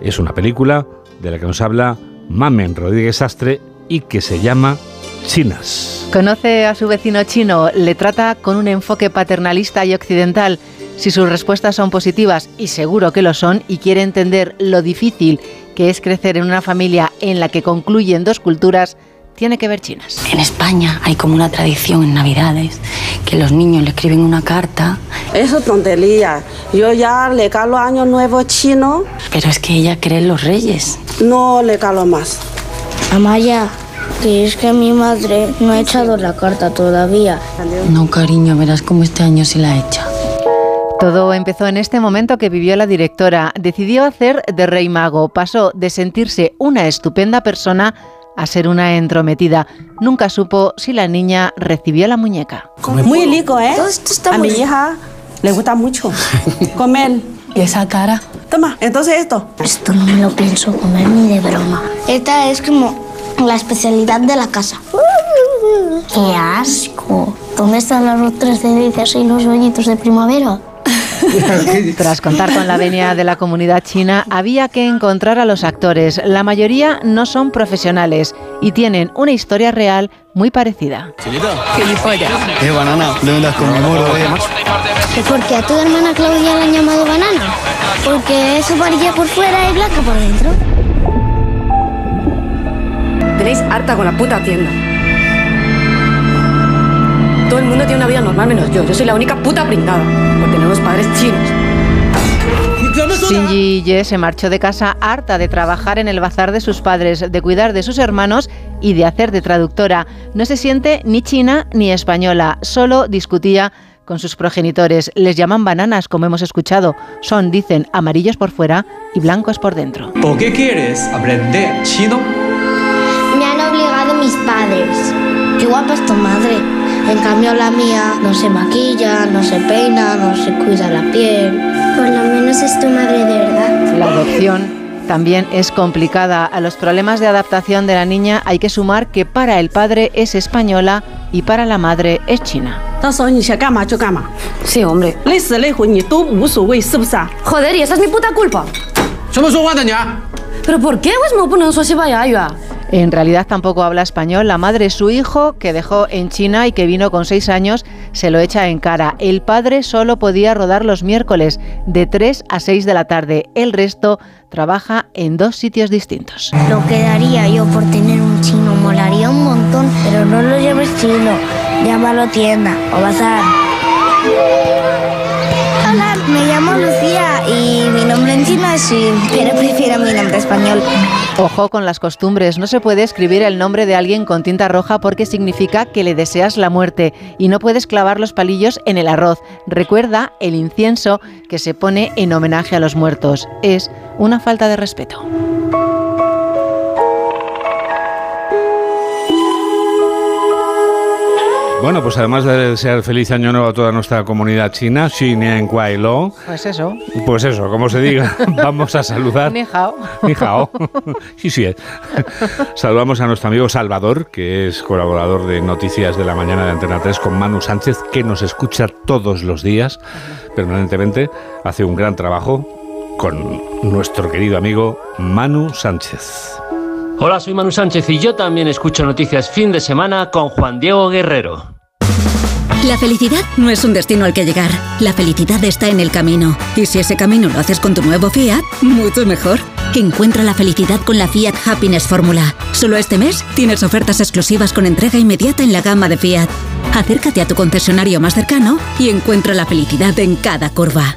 Es una película de la que nos habla Mamen Rodríguez Astre y que se llama Chinas. Conoce a su vecino chino, le trata con un enfoque paternalista y occidental si sus respuestas son positivas, y seguro que lo son, y quiere entender lo difícil que es crecer en una familia en la que concluyen dos culturas, tiene que ver chinas. En España hay como una tradición en Navidades que los niños le escriben una carta. Eso tontería. Yo ya le calo año nuevo chino. Pero es que ella cree en los reyes. No le calo más. Amaya, que es que mi madre no ha echado la carta todavía. No, cariño, verás cómo este año se la echa. Todo empezó en este momento que vivió la directora. Decidió hacer de rey mago. Pasó de sentirse una estupenda persona a ser una entrometida. Nunca supo si la niña recibió la muñeca. Muy rico, ¿eh? a mi hija le gusta mucho comer. ¿Y esa cara? Toma, entonces esto. Esto no me lo pienso comer ni de broma. Esta es como la especialidad de la casa. ¡Qué asco! ¿Dónde están las otras delicias y los rollitos de primavera? Tras contar con la venia de la comunidad china, había que encontrar a los actores. La mayoría no son profesionales y tienen una historia real muy parecida. Gilipollas. Eh, banana, no vendas con mi moro, eh. ¿Por qué a tu hermana Claudia la han llamado banana? Porque es amarilla por fuera y blanca por dentro. Tenéis harta con la puta tienda. Todo el mundo tiene una vida normal menos yo. Yo soy la única puta pringada. Por tener unos padres chinos. Shinji Ye se marchó de casa harta de trabajar en el bazar de sus padres, de cuidar de sus hermanos y de hacer de traductora. No se siente ni china ni española, solo discutía con sus progenitores. Les llaman bananas, como hemos escuchado. Son, dicen, amarillos por fuera y blancos por dentro. ¿Por qué quieres aprender chino? Me han obligado mis padres. Qué guapa es tu madre. En cambio la mía no se maquilla, no se peina, no se cuida la piel. Por lo menos es tu madre de verdad. La adopción también es complicada. A los problemas de adaptación de la niña hay que sumar que para el padre es española y para la madre es china. Sí, hombre. Joder, y esa es mi puta culpa. ¿Pero por qué? Me ponen su vaya En realidad tampoco habla español. La madre, su hijo, que dejó en China y que vino con seis años, se lo echa en cara. El padre solo podía rodar los miércoles de 3 a 6 de la tarde. El resto trabaja en dos sitios distintos. Lo que daría yo por tener un chino molaría un montón, pero no lo llames chino, llámalo tienda o bazar. Hola, me llamo Lucía y mi nombre en chino es pero prefiero mi nombre español. Ojo con las costumbres, no se puede escribir el nombre de alguien con tinta roja porque significa que le deseas la muerte y no puedes clavar los palillos en el arroz. Recuerda el incienso que se pone en homenaje a los muertos. Es una falta de respeto. Bueno, pues además de desear feliz año nuevo a toda nuestra comunidad china, Xinian Lo, Pues eso. pues eso, como se diga, vamos a saludar. Ni hao. Ni hao. Sí, sí. Saludamos a nuestro amigo Salvador, que es colaborador de Noticias de la Mañana de Antena 3 con Manu Sánchez, que nos escucha todos los días, permanentemente. Hace un gran trabajo con nuestro querido amigo Manu Sánchez. Hola, soy Manu Sánchez y yo también escucho noticias fin de semana con Juan Diego Guerrero. La felicidad no es un destino al que llegar. La felicidad está en el camino. Y si ese camino lo haces con tu nuevo Fiat, mucho mejor. Encuentra la felicidad con la Fiat Happiness Fórmula. Solo este mes tienes ofertas exclusivas con entrega inmediata en la gama de Fiat. Acércate a tu concesionario más cercano y encuentra la felicidad en cada curva.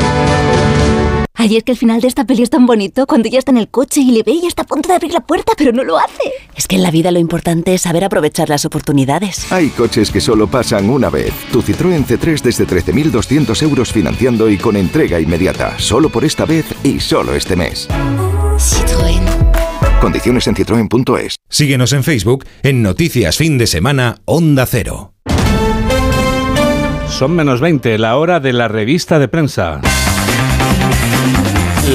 Ay, es que el final de esta peli es tan bonito cuando ella está en el coche y le ve y está a punto de abrir la puerta, pero no lo hace. Es que en la vida lo importante es saber aprovechar las oportunidades. Hay coches que solo pasan una vez. Tu Citroën C3 desde 13.200 euros financiando y con entrega inmediata. Solo por esta vez y solo este mes. Citroën. Condiciones en citroen.es. Síguenos en Facebook en Noticias Fin de Semana Onda Cero. Son menos 20, la hora de la revista de prensa.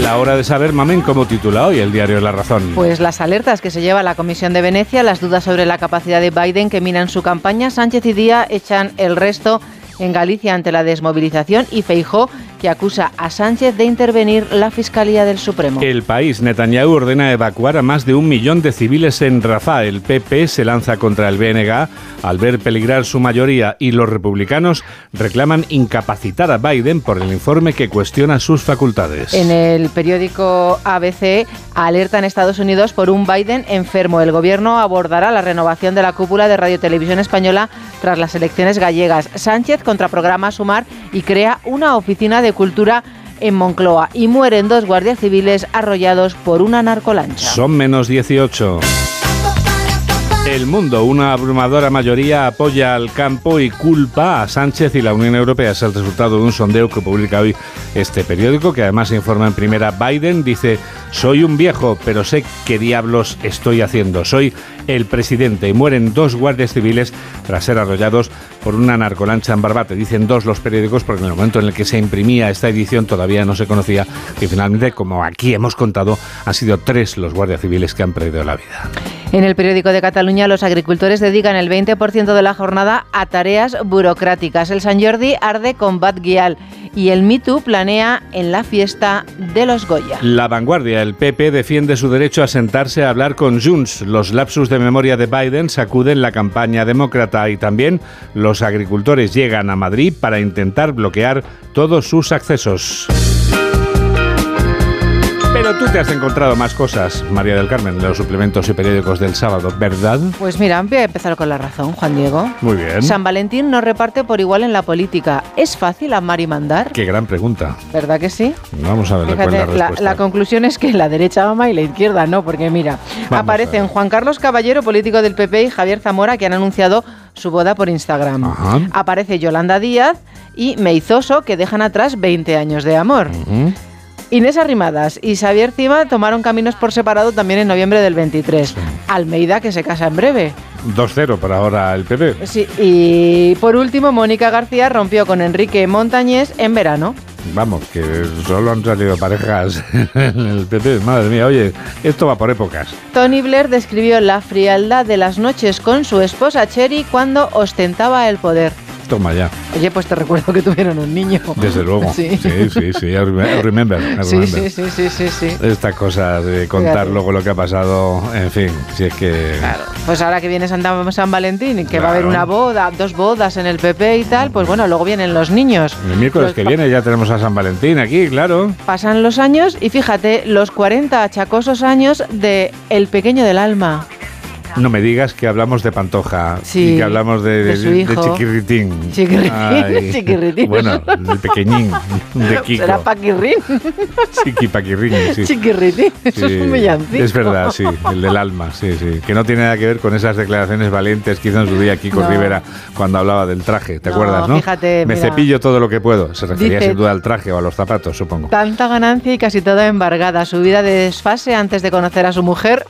La hora de saber, Mamen, cómo titula hoy el diario La Razón. Pues las alertas que se lleva la Comisión de Venecia, las dudas sobre la capacidad de Biden que minan su campaña, Sánchez y Díaz echan el resto en Galicia ante la desmovilización y Feijó que acusa a Sánchez de intervenir la Fiscalía del Supremo. El país, Netanyahu ordena evacuar a más de un millón de civiles en Rafah. El PP se lanza contra el BNG al ver peligrar su mayoría y los republicanos reclaman incapacitar a Biden por el informe que cuestiona sus facultades. En el periódico ABC alerta en Estados Unidos por un Biden enfermo. El gobierno abordará la renovación de la cúpula de Radio Televisión Española tras las elecciones gallegas. Sánchez contraprograma Sumar y crea una oficina de cultura en Moncloa y mueren dos guardias civiles arrollados por una narcolancha. Son menos 18. El mundo, una abrumadora mayoría apoya al campo y culpa a Sánchez y la Unión Europea. Es el resultado de un sondeo que publica hoy este periódico, que además informa en primera Biden. Dice, soy un viejo, pero sé qué diablos estoy haciendo. Soy el presidente y mueren dos guardias civiles tras ser arrollados por una narcolancha en Barbate. Dicen dos los periódicos porque en el momento en el que se imprimía esta edición todavía no se conocía y finalmente, como aquí hemos contado, han sido tres los guardias civiles que han perdido la vida. En el periódico de Cataluña, los agricultores dedican el 20% de la jornada a tareas burocráticas. El San Jordi arde con Bad Guial y el MeToo planea en la fiesta de los Goya. La vanguardia, el PP defiende su derecho a sentarse a hablar con Junts. Los lapsus de memoria de Biden sacuden la campaña demócrata y también los agricultores llegan a Madrid para intentar bloquear todos sus accesos. Pero tú te has encontrado más cosas, María del Carmen, en los suplementos y periódicos del sábado, ¿verdad? Pues mira, voy a empezar con la razón, Juan Diego. Muy bien. San Valentín no reparte por igual en la política. ¿Es fácil amar y mandar? Qué gran pregunta. ¿Verdad que sí? Vamos a ver cuál es la Fíjate, la, respuesta. la conclusión es que la derecha ama y la izquierda no, porque mira, Vamos aparecen Juan Carlos Caballero, político del PP, y Javier Zamora, que han anunciado su boda por Instagram. Ajá. Aparece Yolanda Díaz y Meizoso, que dejan atrás 20 años de amor. Inés Arrimadas y Xavier Cima tomaron caminos por separado también en noviembre del 23. Almeida, que se casa en breve. 2-0 por ahora el PP. Sí, y por último, Mónica García rompió con Enrique Montañés en verano. Vamos, que solo han salido parejas en el PP. Madre mía, oye, esto va por épocas. Tony Blair describió la frialdad de las noches con su esposa Cherry cuando ostentaba el poder. Toma ya. Oye, pues te recuerdo que tuvieron un niño. Desde luego. Sí. Sí, sí, sí. I rem- I remember. Sí, sí, sí, sí, sí, sí. Esta cosa de contar luego lo que ha pasado, en fin, si es que... Pues ahora que viene Santa- San Valentín y que va a haber Claro. una boda, dos bodas en el PP y tal, pues bueno, luego vienen los niños. El miércoles que viene ya tenemos a San Valentín aquí, claro. Pasan los años y fíjate, los 40 achacosos años de El pequeño del alma. No me digas que hablamos de Pantoja Sí, y que hablamos de. Chiquirritín. Chiquirritín. Chiquirritín. Bueno, del pequeñín, de Kiko. Será Paquirrín. Chiquipaquirrín, sí. Chiquirritín. Eso es un villancico. Es verdad, sí, el del alma, sí, sí. Que no tiene nada que ver con esas declaraciones valientes que hizo en su día Kiko No. Rivera cuando hablaba del traje, ¿te No, acuerdas, no? fíjate, Me mira. cepillo todo lo que puedo. Se refería Dice- sin duda al traje o a los zapatos, supongo. Tanta ganancia y casi toda embargada. Su vida de desfase antes de conocer a su mujer,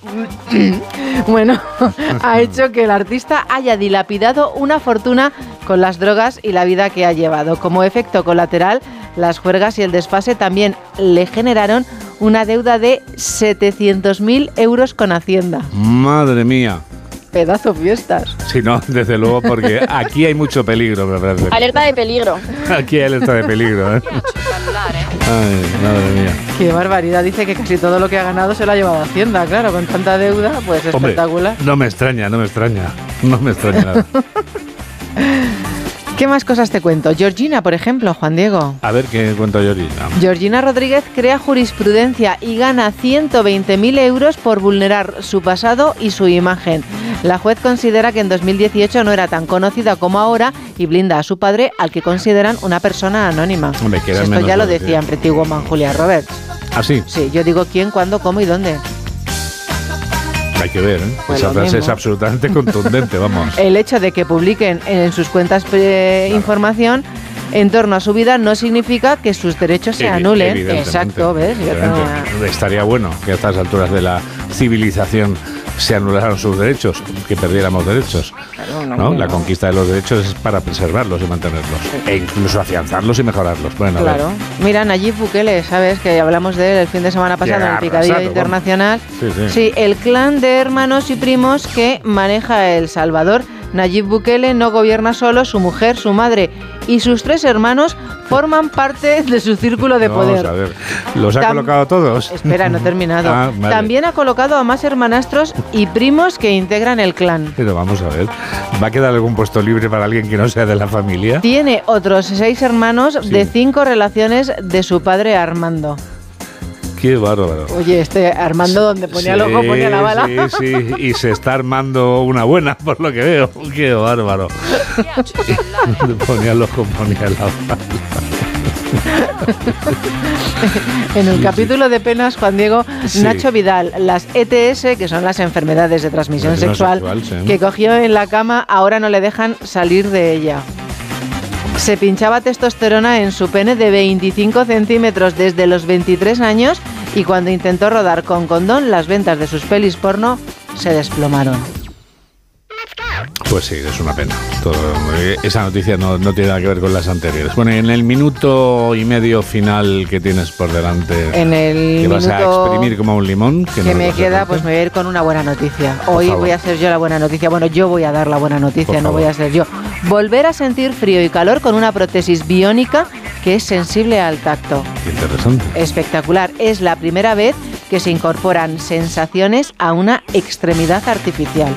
bueno, ha hecho que el artista haya dilapidado una fortuna con las drogas y la vida que ha llevado. Como efecto colateral, las juergas y el desfase también le generaron una deuda de 700.000 euros con Hacienda. Madre mía. Pedazo fiestas. Si no, desde luego, porque aquí hay mucho peligro, me parece. Alerta de peligro. Aquí hay alerta de peligro, ¿eh? Ay, madre mía. Qué barbaridad. Dice que casi todo lo que ha ganado se lo ha llevado a Hacienda. Claro, con tanta deuda, pues Hombre, espectacular. no me extraña, no me extraña. No me extraña nada. ¿Qué más cosas te cuento? Georgina, por ejemplo, Juan Diego. A ver qué cuento Georgina. Georgina Rodríguez crea jurisprudencia y gana 120.000 euros por vulnerar su pasado y su imagen. La juez considera que en 2018 no era tan conocida como ahora y blinda a su padre, al que consideran una persona anónima. Esto ya lo de- decía en Pretty Woman Julia Roberts. ¿Ah, sí? Sí, yo digo quién, cuándo, cómo y dónde. Hay que ver, ¿eh? Pues Esa frase es absolutamente contundente, vamos. El hecho de que publiquen en sus cuentas información en torno a su vida no significa que sus derechos se anulen. Exacto, ¿ves? Yo evidentemente. tengo- Estaría bueno que a estas alturas de la civilización se anularan sus derechos, que perdiéramos derechos. no, La conquista de los derechos es para preservarlos y mantenerlos. E incluso afianzarlos y mejorarlos. Bueno. Claro. Mira, Nayib Bukele, ¿sabes? Que hablamos de él el fin de semana pasado en el Picadillo. Internacional. Sí, sí. Sí, el clan de hermanos y primos que maneja El Salvador. Nayib Bukele no gobierna solo, su mujer, su madre y sus tres hermanos forman parte de su círculo de Vamos poder. a ver. ¿Los ha Tam- colocado todos? Espera, no he terminado. Ah, vale. También ha colocado a más hermanastros y primos que integran el clan. Pero vamos a ver. ¿Va a quedar algún puesto libre para alguien que no sea de la familia? Tiene otros seis hermanos Sí. de cinco relaciones de su padre Armando. Qué bárbaro. Oye, este Armando donde ponía el ojo ponía la bala. Sí, sí, y se está armando una buena, por lo que veo. Qué bárbaro. ponía el ojo, ponía la bala. En el capítulo de penas, Juan Diego, Sí. Nacho Vidal, las ETS, que son las enfermedades de transmisión Transmisión sexual, sexual, sí. que cogió en la cama, ahora no le dejan salir de ella. Se pinchaba testosterona en su pene de 25 centímetros desde los 23 años y cuando intentó rodar con condón, las ventas de sus pelis porno se desplomaron. Pues sí, es una pena. Todo- esa noticia no, no tiene nada que ver con las anteriores. Bueno, y en el minuto y medio final que tienes por delante, En el que vas a exprimir como un limón, que, me queda, pues me voy a ir con una buena noticia. Hoy voy a ser yo la buena noticia. Bueno, yo voy a dar la buena noticia, Por no favor. voy a ser yo. Volver a sentir frío y calor con una prótesis biónica que es sensible al tacto. Interesante. Espectacular. Es la primera vez que se incorporan sensaciones a una extremidad artificial.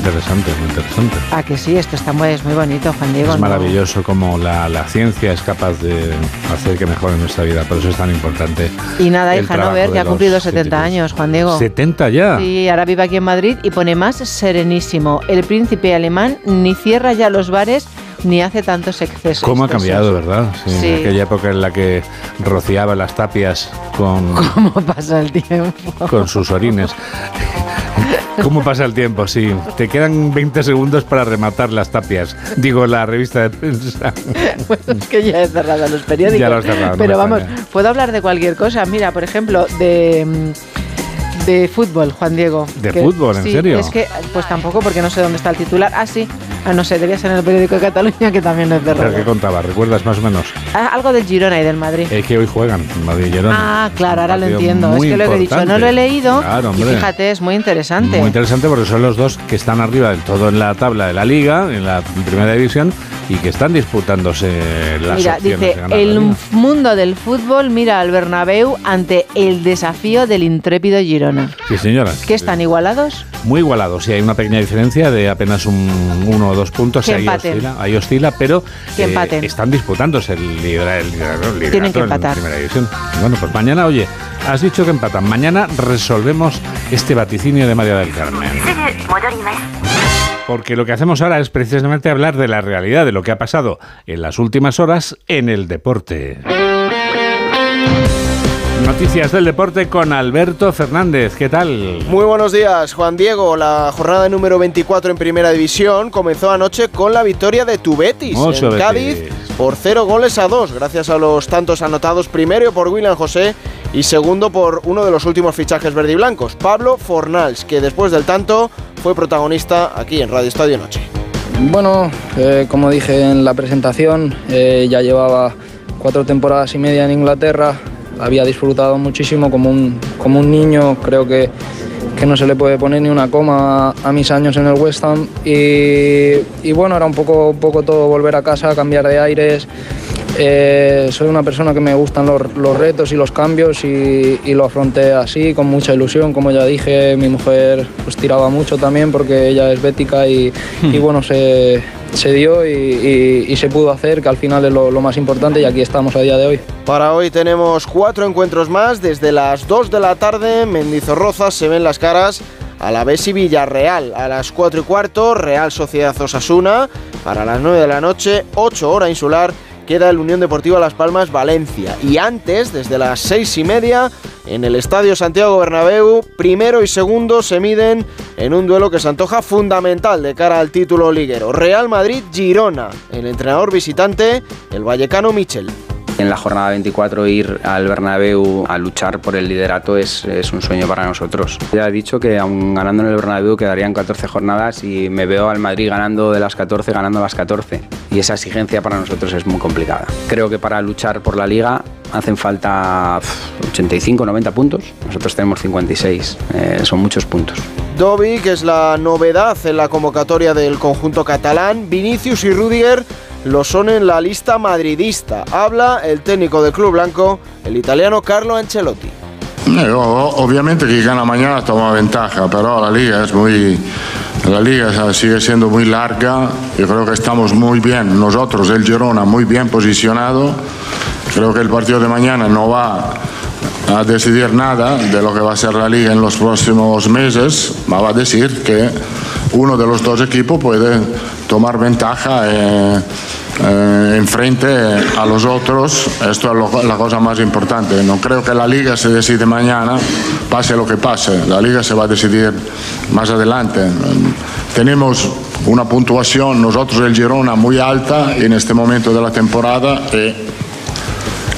Interesante, muy interesante. Ah, que sí, esto está muy, es muy bonito, Juan Diego. Es ¿no? maravilloso como la, la ciencia es capaz de hacer que mejore nuestra vida, por eso es tan importante. Y nada, hija Nover, de que ha cumplido 70 años, Juan Diego. 70 ya. Sí, ahora vive aquí en Madrid y pone más serenísimo. El príncipe alemán ni cierra ya los bares ni hace tantos excesos. ¿Cómo ha cambiado, verdad? Sí, Sí. Aquella época en la que rociaba las tapias con, ¿Cómo pasa el tiempo? con sus orines. ¿Cómo pasa el tiempo? Sí, te quedan 20 segundos para rematar las tapias. Digo, la revista de prensa. Es que ya he cerrado los periódicos. Ya lo has cerrado, Pero vamos, puedo hablar de cualquier cosa. Mira, por ejemplo, de. De fútbol, Juan Diego. ¿De fútbol, en sí, serio? Es que, pues tampoco, porque no sé dónde está el titular. Ah, sí. Ah, no sé, debía ser en el periódico de Cataluña, que también lo he ¿Pero qué contaba? ¿Recuerdas más o menos? Ah, algo del Girona y del Madrid. Es que hoy juegan Madrid y Girona. Ah, claro, ahora lo entiendo. Es que lo que he dicho, no lo he leído. Claro, y hombre. fíjate, es muy interesante. Muy interesante porque son los dos que están arriba del todo en la tabla de la liga, en la primera división, y que están disputándose las Mira, dice, de el mundo del fútbol mira al Bernabéu ante el desafío del intrépido Girona. Sí, señora. ¿Que están igualados? Muy igualados, sí, hay una pequeña diferencia de apenas un uno o dos puntos. Ahí oscila, ahí oscila, pero eh, están disputándose el lidera- el liderato, el liderato Tienen que en empatar. primera división. Bueno, pues mañana, oye, has dicho que empatan. Mañana resolvemos este vaticinio de María del Carmen. Porque lo que hacemos ahora es precisamente hablar de la realidad, de lo que ha pasado en las últimas horas en el deporte. Noticias del deporte con Alberto Fernández. ¿Qué tal? Muy buenos días, Juan Diego. La jornada número 24 en Primera División comenzó anoche con la victoria de tu Betis Mucho en Betis. Cádiz por 0 goles a 2, gracias a los tantos anotados primero por William José y segundo por uno de los últimos fichajes verdiblancos, Pablo Fornals, que después del tanto fue protagonista aquí en Radio Estadio Noche. Bueno, eh, como dije en la presentación, eh, ya llevaba cuatro temporadas y media en Inglaterra, había disfrutado muchísimo como un, como un niño, creo que, que no se le puede poner ni una coma a, mis años en el West Ham. Y, y bueno, era un poco, un poco todo volver a casa, cambiar de aires. Eh, soy una persona que me gustan los, los retos y los cambios y, y lo afronté así, con mucha ilusión, como ya dije, mi mujer pues tiraba mucho también porque ella es bética y, y bueno, se, se dio y, se pudo hacer, que al final es lo, más importante y aquí estamos a día de hoy. Para hoy tenemos cuatro encuentros más. Desde las 2 de la tarde, Mendizorroza se ven las caras a la vez y Villarreal. A las 4 y cuarto, Real Sociedad Osasuna. Para las 9 de la noche, 8 hora insular, queda el Unión Deportiva Las Palmas Valencia. Y antes, desde las 6 y media, en el Estadio Santiago Bernabéu, primero y segundo se miden en un duelo que se antoja fundamental de cara al título liguero. Real Madrid-Girona. El entrenador visitante, el vallecano Michel en la jornada 24 ir al Bernabéu a luchar por el liderato es, un sueño para nosotros. Ya he dicho que aún ganando en el Bernabéu quedarían 14 jornadas y me veo al Madrid ganando de las 14, ganando las 14. Y esa exigencia para nosotros es muy complicada. Creo que para luchar por la liga hacen falta 85, 90 puntos. Nosotros tenemos 56. Eh, son muchos puntos. Dobby, que es la novedad en la convocatoria del conjunto catalán. Vinicius y Rudiger lo son en la lista madridista. Habla el técnico del Club Blanco, el italiano Carlo Ancelotti. Eh, obviamente que gana mañana toma ventaja, pero la liga es muy, la liga sigue siendo muy larga. Yo creo que estamos muy bien, nosotros, el Girona, muy bien posicionado. Creo que el partido de mañana no va a decidir nada de lo que va a ser la liga en los próximos meses, va a decir que uno de los dos equipos puede tomar ventaja eh, eh, en frente a los otros. Esto es la cosa más importante. No creo que la liga se decide mañana, pase lo que pase. La liga se va a decidir más adelante. Tenemos una puntuación, nosotros el Girona, muy alta en este momento de la temporada.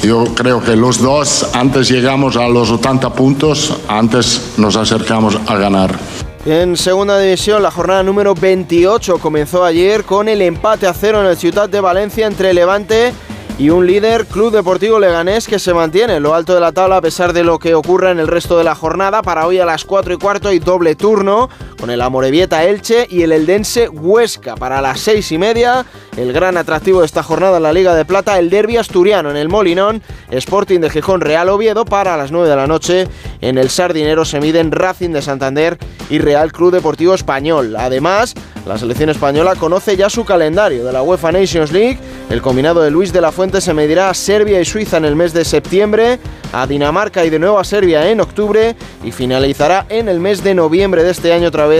Y yo creo que los dos, antes llegamos a los 80 puntos, antes nos acercamos a ganar. En segunda división, la jornada número 28 comenzó ayer con el empate a cero en el Ciudad de Valencia entre Levante y un líder, Club Deportivo Leganés, que se mantiene en lo alto de la tabla a pesar de lo que ocurra en el resto de la jornada. Para hoy a las 4 y cuarto hay doble turno con el Amorebieta Elche y el Eldense Huesca. Para las 6 y media, el gran atractivo de esta jornada en la Liga de Plata, el Derby Asturiano en el Molinón, Sporting de Gijón Real Oviedo. Para las 9 de la noche, en el Sardinero se miden Racing de Santander y Real Club Deportivo Español. Además, la selección española conoce ya su calendario de la UEFA Nations League. El combinado de Luis de la Fuente se medirá a Serbia y Suiza en el mes de septiembre, a Dinamarca y de nuevo a Serbia en octubre y finalizará en el mes de noviembre de este año otra vez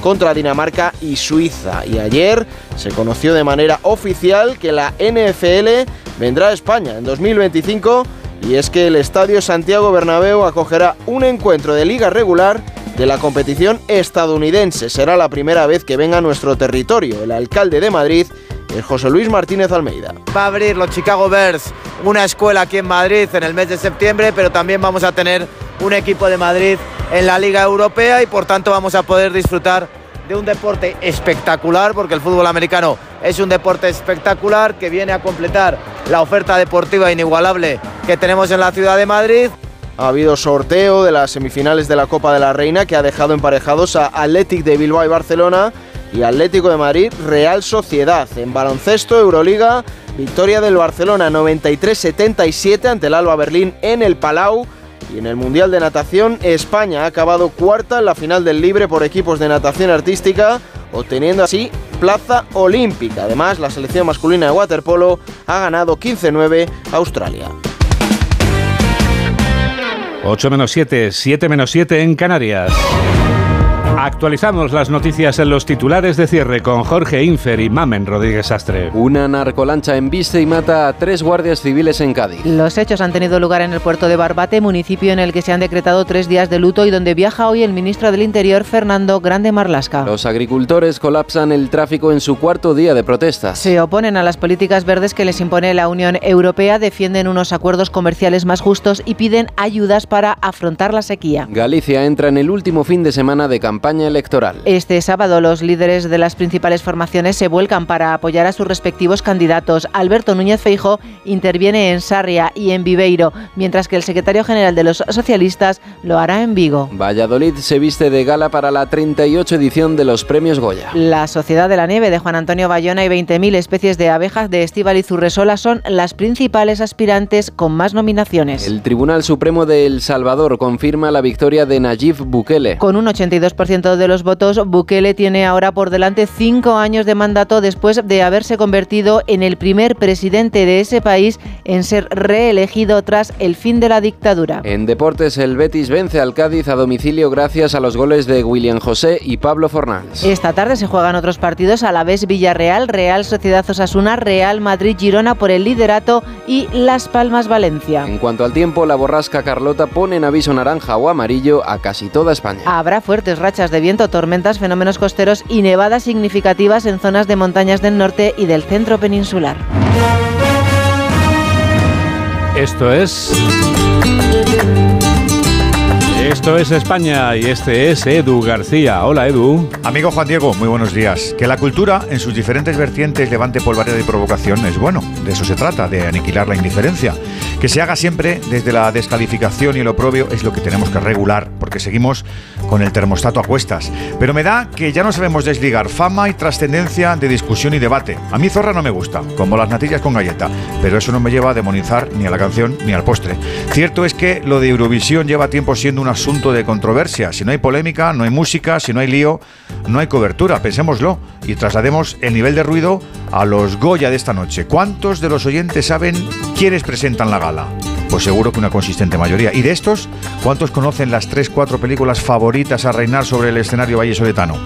contra Dinamarca y Suiza. Y ayer se conoció de manera oficial que la NFL vendrá a España en 2025 y es que el Estadio Santiago Bernabéu acogerá un encuentro de liga regular de la competición estadounidense. Será la primera vez que venga a nuestro territorio. El alcalde de Madrid es José Luis Martínez Almeida. Va a abrir los Chicago Bears una escuela aquí en Madrid en el mes de septiembre, pero también vamos a tener un equipo de Madrid en la Liga Europea y por tanto vamos a poder disfrutar de un deporte espectacular, porque el fútbol americano es un deporte espectacular que viene a completar la oferta deportiva inigualable que tenemos en la ciudad de Madrid. Ha habido sorteo de las semifinales de la Copa de la Reina que ha dejado emparejados a Athletic de Bilbao y Barcelona y Atlético de Madrid Real Sociedad. En baloncesto Euroliga, victoria del Barcelona 93-77 ante el Alba Berlín en el Palau. Y en el Mundial de Natación, España ha acabado cuarta en la final del libre por equipos de natación artística, obteniendo así plaza olímpica. Además, la selección masculina de waterpolo ha ganado 15-9 a Australia. 8 menos 7, 7 menos 7 en Canarias. Actualizamos las noticias en los titulares de cierre con Jorge Infer y Mamen Rodríguez Astre. Una narcolancha embiste y mata a tres guardias civiles en Cádiz. Los hechos han tenido lugar en el puerto de Barbate, municipio en el que se han decretado tres días de luto y donde viaja hoy el ministro del Interior, Fernando Grande Marlasca. Los agricultores colapsan el tráfico en su cuarto día de protestas. Se oponen a las políticas verdes que les impone la Unión Europea, defienden unos acuerdos comerciales más justos y piden ayudas para afrontar la sequía. Galicia entra en el último fin de semana de campaña electoral. Este sábado los líderes de las principales formaciones se vuelcan para apoyar a sus respectivos candidatos. Alberto Núñez Feijo interviene en Sarria y en Viveiro, mientras que el secretario general de los socialistas lo hará en Vigo. Valladolid se viste de gala para la 38 edición de los premios Goya. La Sociedad de la Nieve de Juan Antonio Bayona y 20.000 especies de abejas de Estíbal Zurresola son las principales aspirantes con más nominaciones. El Tribunal Supremo de El Salvador confirma la victoria de Nayib Bukele. Con un 82% 60% de los votos, Bukele tiene ahora por delante cinco años de mandato después de haberse convertido en el primer presidente de ese país en ser reelegido tras el fin de la dictadura. En deportes, el Betis vence al Cádiz a domicilio gracias a los goles de William José y Pablo Fornals. Esta tarde se juegan otros partidos a la vez Villarreal, Real Sociedad Osasuna, Real Madrid Girona por el liderato y Las Palmas Valencia. En cuanto al tiempo, la borrasca Carlota pone en aviso naranja o amarillo a casi toda España. Habrá fuertes rachas de viento, tormentas, fenómenos costeros y nevadas significativas en zonas de montañas del norte y del centro peninsular. Esto es... Esto es España y este es Edu García. Hola Edu. Amigo Juan Diego, muy buenos días. Que la cultura en sus diferentes vertientes levante polvareda y provocación es bueno. De eso se trata, de aniquilar la indiferencia. Que se haga siempre desde la descalificación y el oprobio es lo que tenemos que regular, porque seguimos con el termostato a cuestas. Pero me da que ya no sabemos desligar fama y trascendencia de discusión y debate. A mí Zorra no me gusta, como las natillas con galleta, pero eso no me lleva a demonizar ni a la canción ni al postre. Cierto es que lo de Eurovisión lleva tiempo siendo una asunto de controversia. Si no hay polémica, no hay música, si no hay lío, no hay cobertura. Pensémoslo y traslademos el nivel de ruido a los Goya de esta noche. ¿Cuántos de los oyentes saben quiénes presentan la gala? Pues seguro que una consistente mayoría. ¿Y de estos, cuántos conocen las 3-4 películas favoritas a reinar sobre el escenario vallesoletano?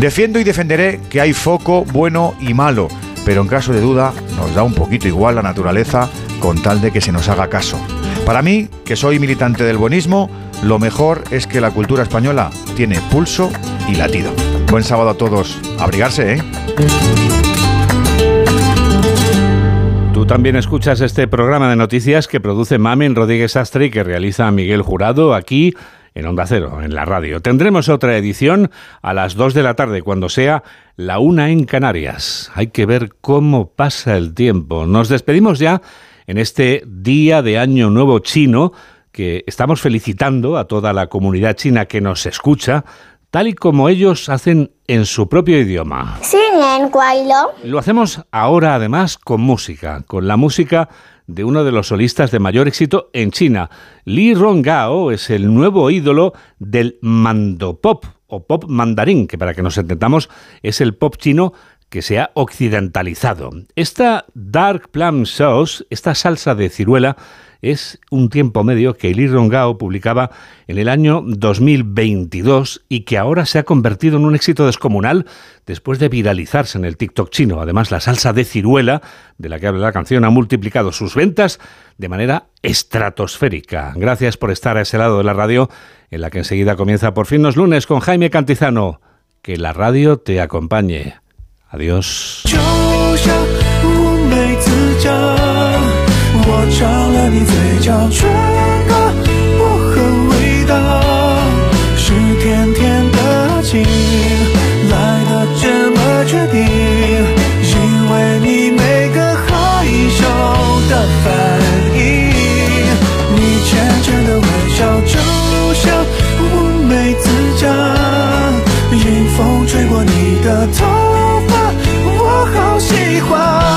Defiendo y defenderé que hay foco bueno y malo, pero en caso de duda nos da un poquito igual la naturaleza con tal de que se nos haga caso. Para mí, que soy militante del buenismo, lo mejor es que la cultura española tiene pulso y latido. Buen sábado a todos. Abrigarse, ¿eh? También escuchas este programa de noticias que produce Mamen Rodríguez Astre y que realiza Miguel Jurado aquí en Onda Cero, en la radio. Tendremos otra edición a las 2 de la tarde, cuando sea la una en Canarias. Hay que ver cómo pasa el tiempo. Nos despedimos ya en este día de Año Nuevo Chino que estamos felicitando a toda la comunidad china que nos escucha, tal y como ellos hacen en su propio idioma. Lo hacemos ahora además con música, con la música de uno de los solistas de mayor éxito en China. Li Ronggao es el nuevo ídolo del mandopop o pop mandarín, que para que nos entendamos es el pop chino que se ha occidentalizado. Esta Dark Plum Sauce, esta salsa de ciruela, es un tiempo medio que Lee Rongao publicaba en el año 2022 y que ahora se ha convertido en un éxito descomunal después de viralizarse en el TikTok chino. Además, la salsa de ciruela, de la que habla la canción, ha multiplicado sus ventas de manera estratosférica. Gracias por estar a ese lado de la radio, en la que enseguida comienza por fin los lunes con Jaime Cantizano. Que la radio te acompañe. Adiós. 我尝了你嘴角唇膏，薄荷味道，是甜甜的情，来的这么确定，因为你每个害羞的反应，你浅浅的微笑就像乌梅子酱，迎风吹过你的头发，我好喜欢。